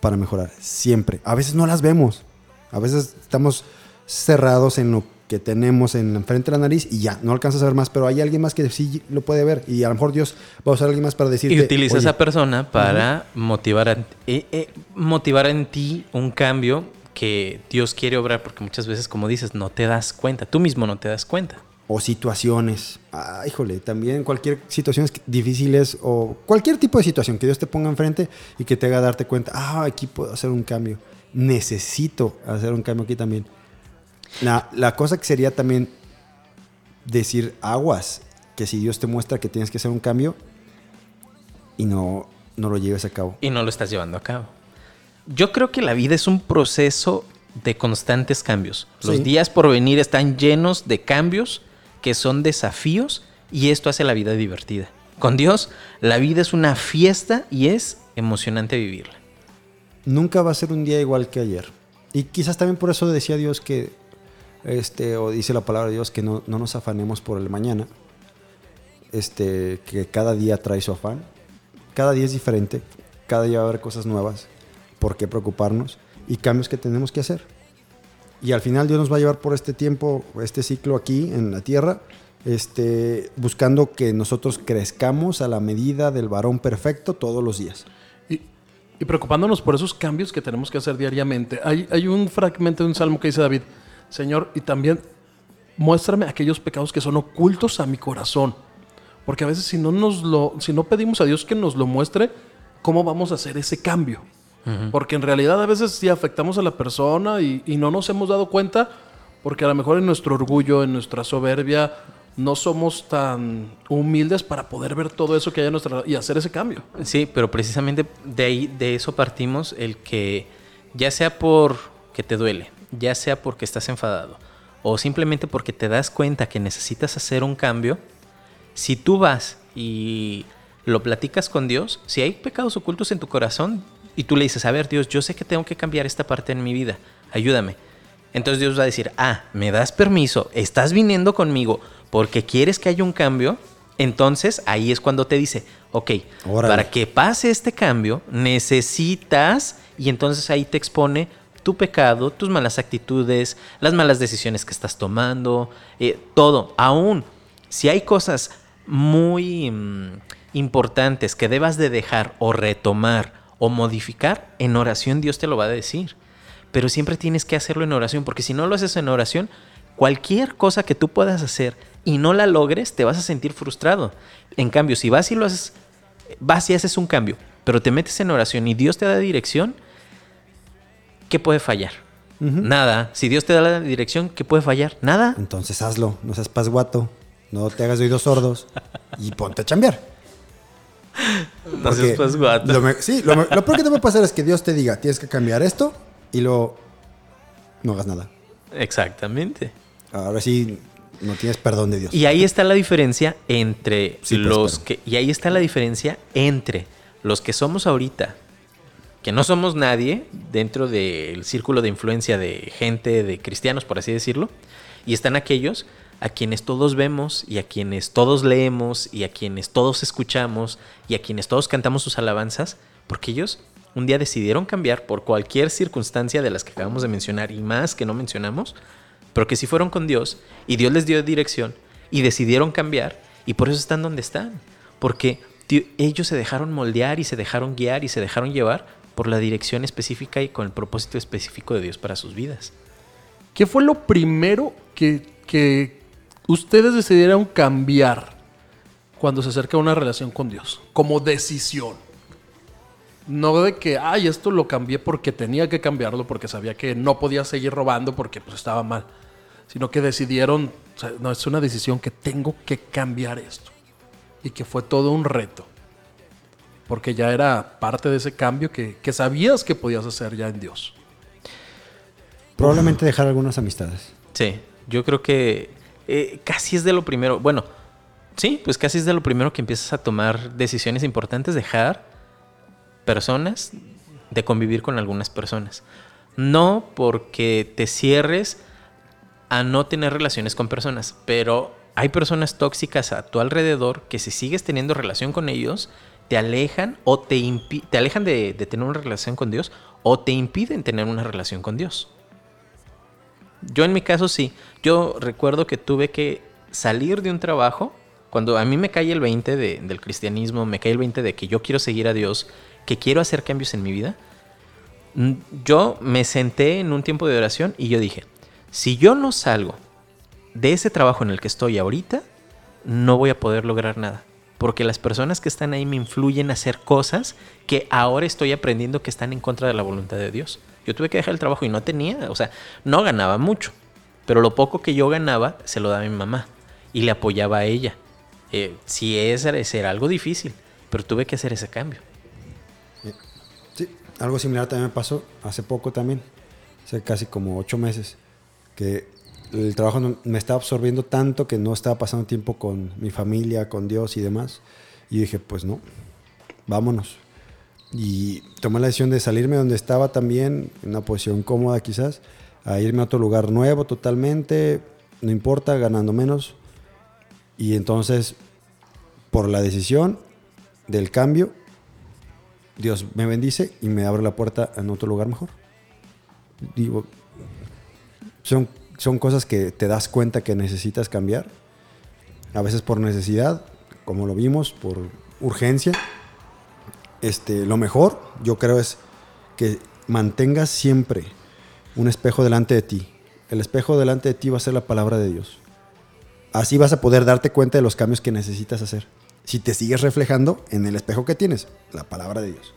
para mejorar. Siempre. A veces no las vemos. A veces estamos cerrados en lo que tenemos en frente de la nariz y ya, no alcanzas a ver más, pero hay alguien más que sí lo puede ver y a lo mejor Dios va a usar a alguien más para decirte. Y utiliza "Oye, esa persona para motivar, a- eh, eh, motivar en ti un cambio que Dios quiere obrar, porque muchas veces, como dices, no te das cuenta, tú mismo no te das cuenta. O situaciones. Ah, híjole, también cualquier situaciones difíciles o cualquier tipo de situación que Dios te ponga enfrente y que te haga darte cuenta, ah, aquí puedo hacer un cambio. Necesito hacer un cambio aquí también. La, la cosa que sería también decir aguas, que si Dios te muestra que tienes que hacer un cambio y no, no lo lleves a cabo. Y no lo estás llevando a cabo. Yo creo que la vida es un proceso de constantes cambios. Los Sí. días por venir están llenos de cambios que son desafíos y esto hace la vida divertida. Con Dios, la vida es una fiesta y es emocionante vivirla. nunca va a ser un día igual que ayer. Y quizás también por eso decía Dios que, este, o dice la palabra de Dios, que no, no nos afanemos por el mañana. Este, que cada día trae su afán. Cada día es diferente. Cada día va a haber cosas nuevas. ¿Por qué preocuparnos? Y cambios que tenemos que hacer. Y al final Dios nos va a llevar por este tiempo, este ciclo aquí en la tierra, este, buscando que nosotros crezcamos a la medida del varón perfecto todos los días. Y, preocupándonos por esos cambios que tenemos que hacer diariamente. Hay, hay un fragmento de un salmo que dice David, Señor, y también muéstrame aquellos pecados que son ocultos a mi corazón. Porque a veces si no, nos lo, si no pedimos a Dios que nos lo muestre, ¿cómo vamos a hacer ese cambio? Porque en realidad a veces sí afectamos a la persona y, y no nos hemos dado cuenta porque a lo mejor en nuestro orgullo, en nuestra soberbia, no somos tan humildes para poder ver todo eso que hay en nuestra y hacer ese cambio. Sí, pero precisamente de ahí, de eso partimos, el que ya sea por que te duele, ya sea porque estás enfadado, o simplemente porque te das cuenta que necesitas hacer un cambio, si tú vas y lo platicas con Dios, si hay pecados ocultos en tu corazón y tú le dices, a ver Dios, yo sé que tengo que cambiar esta parte en mi vida, ayúdame. Entonces Dios va a decir, ah, me das permiso, estás viniendo conmigo porque quieres que haya un cambio, entonces ahí es cuando te dice, ok, Órale. para que pase este cambio necesitas, y entonces ahí te expone tu pecado, tus malas actitudes, las malas decisiones que estás tomando, eh, todo. Aún si hay cosas muy mm, importantes que debas de dejar o retomar o modificar, en oración Dios te lo va a decir. Pero siempre tienes que hacerlo en oración, porque si no lo haces en oración, cualquier cosa que tú puedas hacer y no la logres, te vas a sentir frustrado. En cambio, si vas y lo haces, vas y haces un cambio, pero te metes en oración y Dios te da dirección, ¿qué puede fallar? Nada. Si Dios te da la dirección, ¿qué puede fallar? Nada. Entonces hazlo, no seas pasguato, no te hagas oídos sordos y ponte a chambear. No seas Porque pasguato. Lo me- sí, lo, me- lo peor que te puede pasar es que Dios te diga, tienes que cambiar esto y luego no hagas nada. Exactamente. Ahora sí, no tienes perdón de Dios. Y ahí está la diferencia entre Sí, pues, los que. Y ahí está la diferencia entre los que somos ahorita, que no somos nadie dentro del círculo de influencia de gente, de cristianos, por así decirlo, y están aquellos a quienes todos vemos y a quienes todos leemos y a quienes todos escuchamos y a quienes todos cantamos sus alabanzas, porque ellos un día decidieron cambiar por cualquier circunstancia de las que acabamos de mencionar y más que no mencionamos, pero que sí fueron con Dios y Dios les dio dirección y decidieron cambiar y por eso están donde están, porque ellos se dejaron moldear y se dejaron guiar y se dejaron llevar por la dirección específica y con el propósito específico de Dios para sus vidas. ¿Qué fue lo primero que, que ustedes decidieron cambiar cuando se acerca una relación con Dios? Como decisión. No de que, ay, esto lo cambié porque tenía que cambiarlo, porque sabía que no podía seguir robando porque pues, estaba mal. Sino que decidieron, o sea, no, es una decisión que tengo que cambiar esto. Y que fue todo un reto. Porque ya era parte de ese cambio que, que sabías que podías hacer ya en Dios. Probablemente dejar algunas amistades. Sí, yo creo que eh, casi es de lo primero, bueno, sí, pues casi es de lo primero que empiezas a tomar decisiones importantes, dejar personas, de convivir con algunas personas. No porque te cierres a no tener relaciones con personas, pero hay personas tóxicas a tu alrededor que si sigues teniendo relación con ellos, te alejan o te, te alejan de tener una relación con Dios o te impiden tener una relación con Dios. Yo en mi caso sí. Yo recuerdo que tuve que salir de un trabajo. Cuando a mí me cae el 20 de- del cristianismo, me cae el 20 de que yo quiero seguir a Dios, que quiero hacer cambios en mi vida. Yo me senté en un tiempo de oración y yo dije, si yo no salgo de ese trabajo en el que estoy ahorita, no voy a poder lograr nada. Porque las personas que están ahí me influyen a hacer cosas que ahora estoy aprendiendo que están en contra de la voluntad de Dios. Yo tuve que dejar el trabajo y no tenía, o sea, no ganaba mucho. Pero lo poco que yo ganaba se lo daba mi mamá y le apoyaba a ella. Eh, sí, ese era, algo difícil, pero tuve que hacer ese cambio. Sí, algo similar también me pasó hace poco también, hace casi como ocho meses, que el trabajo me estaba absorbiendo tanto que no estaba pasando tiempo con mi familia, con Dios y demás. Y dije, pues no, vámonos. Y tomé la decisión de salirme donde estaba también, en una posición cómoda quizás, a irme a otro lugar nuevo totalmente, no importa, ganando menos. Y entonces, por la decisión del cambio, Dios me bendice y me abre la puerta en otro lugar mejor. Digo, son, son cosas que te das cuenta que necesitas cambiar. A veces por necesidad, como lo vimos, por urgencia. Este, lo mejor, yo creo, es que mantengas siempre un espejo delante de ti. El espejo delante de ti va a ser la palabra de Dios. Así vas a poder darte cuenta de los cambios que necesitas hacer. Si te sigues reflejando en el espejo que tienes, la palabra de Dios.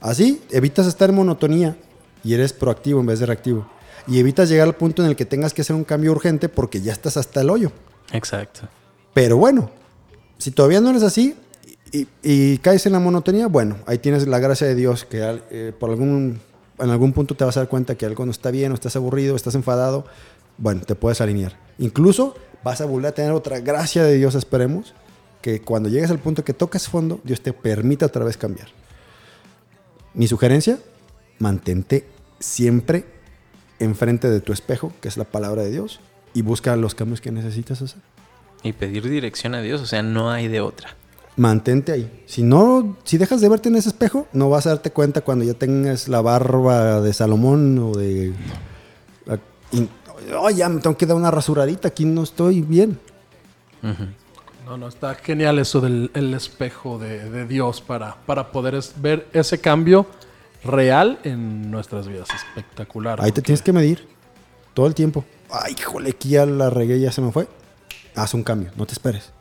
Así evitas estar en monotonía y eres proactivo en vez de reactivo. Y evitas llegar al punto en el que tengas que hacer un cambio urgente porque ya estás hasta el hoyo. Exacto. Pero bueno, si todavía no eres así y, caes en la monotonía, bueno, ahí tienes la gracia de Dios que eh, por algún, en algún punto te vas a dar cuenta que algo no está bien, o estás aburrido, estás enfadado, bueno, te puedes alinear. Incluso vas a volver a tener otra gracia de Dios, esperemos, que cuando llegues al punto que tocas fondo, Dios te permita otra vez cambiar. Mi sugerencia, mantente siempre enfrente de tu espejo, que es la palabra de Dios, y busca los cambios que necesitas hacer. Y pedir dirección a Dios, o sea, no hay de otra. Mantente ahí. Si no, si dejas de verte en ese espejo, no vas a darte cuenta cuando ya tengas la barba de Salomón o de. y- "Oh, ya me tengo que dar una rasuradita, aquí no estoy bien. No, no, está genial eso del el espejo de, de Dios para, para poder es- ver ese cambio real en nuestras vidas. Espectacular. Ahí te tienes que medir todo el tiempo. Ay, híjole, aquí ya la regué, ya se me fue. Haz un cambio, no te esperes.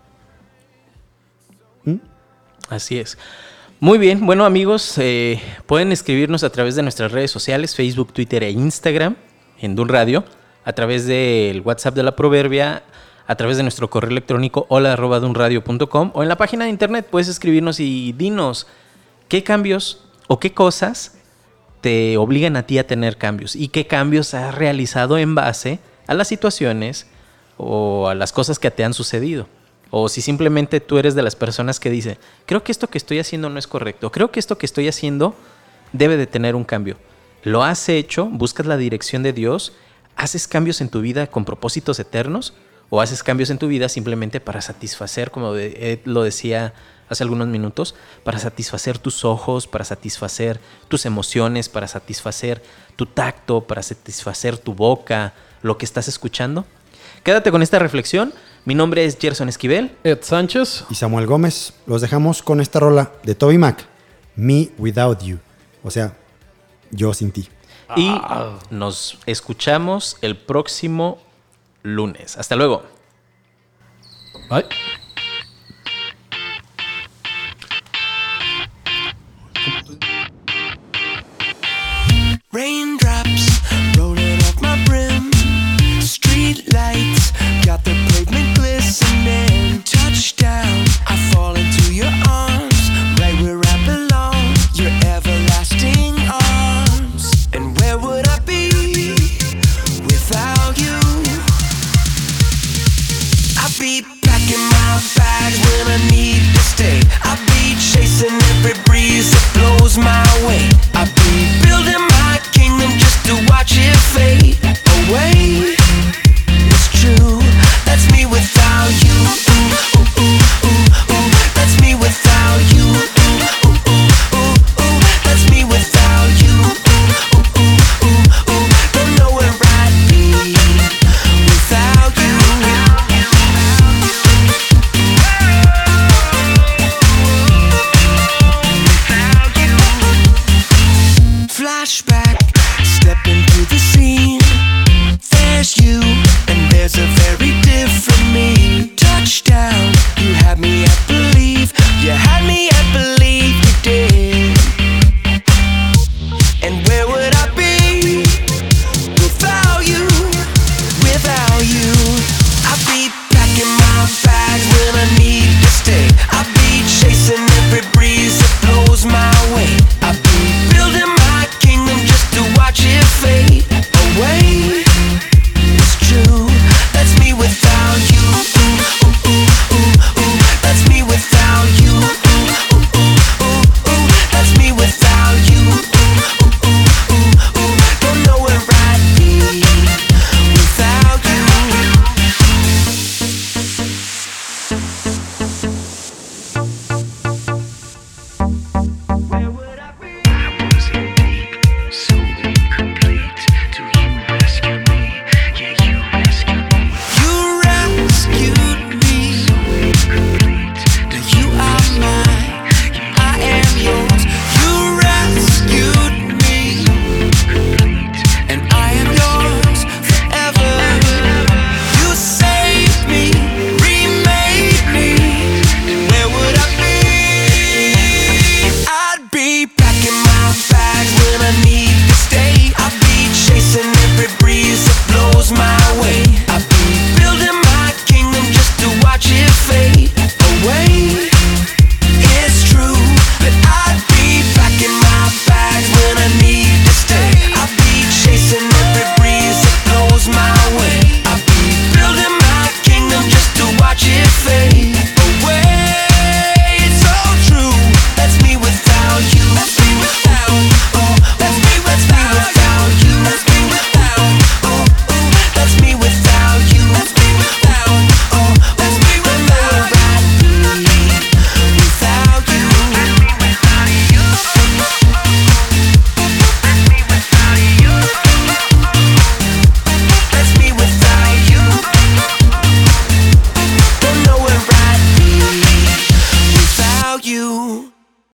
Así es. Muy bien, bueno amigos, eh, pueden escribirnos a través de nuestras redes sociales, Facebook, Twitter e Instagram, en Dun Radio, a través del WhatsApp de la Proverbia, a través de nuestro correo electrónico hola arroba dunradio.com o en la página de internet puedes escribirnos y dinos qué cambios o qué cosas te obligan a ti a tener cambios y qué cambios has realizado en base a las situaciones o a las cosas que te han sucedido. O si simplemente tú eres de las personas que dice, creo que esto que estoy haciendo no es correcto, creo que esto que estoy haciendo debe de tener un cambio. Lo has hecho, buscas la dirección de Dios, haces cambios en tu vida con propósitos eternos o haces cambios en tu vida simplemente para satisfacer, como Ed lo decía hace algunos minutos, para satisfacer tus ojos, para satisfacer tus emociones, para satisfacer tu tacto, para satisfacer tu boca, lo que estás escuchando. Quédate con esta reflexión. Mi nombre es Gerson Esquivel. Ed Sánchez. Y Samuel Gómez, los dejamos con esta rola de Toby Mac, Me Without You. O sea, yo sin ti. Y nos escuchamos el próximo lunes. Hasta luego. Bye.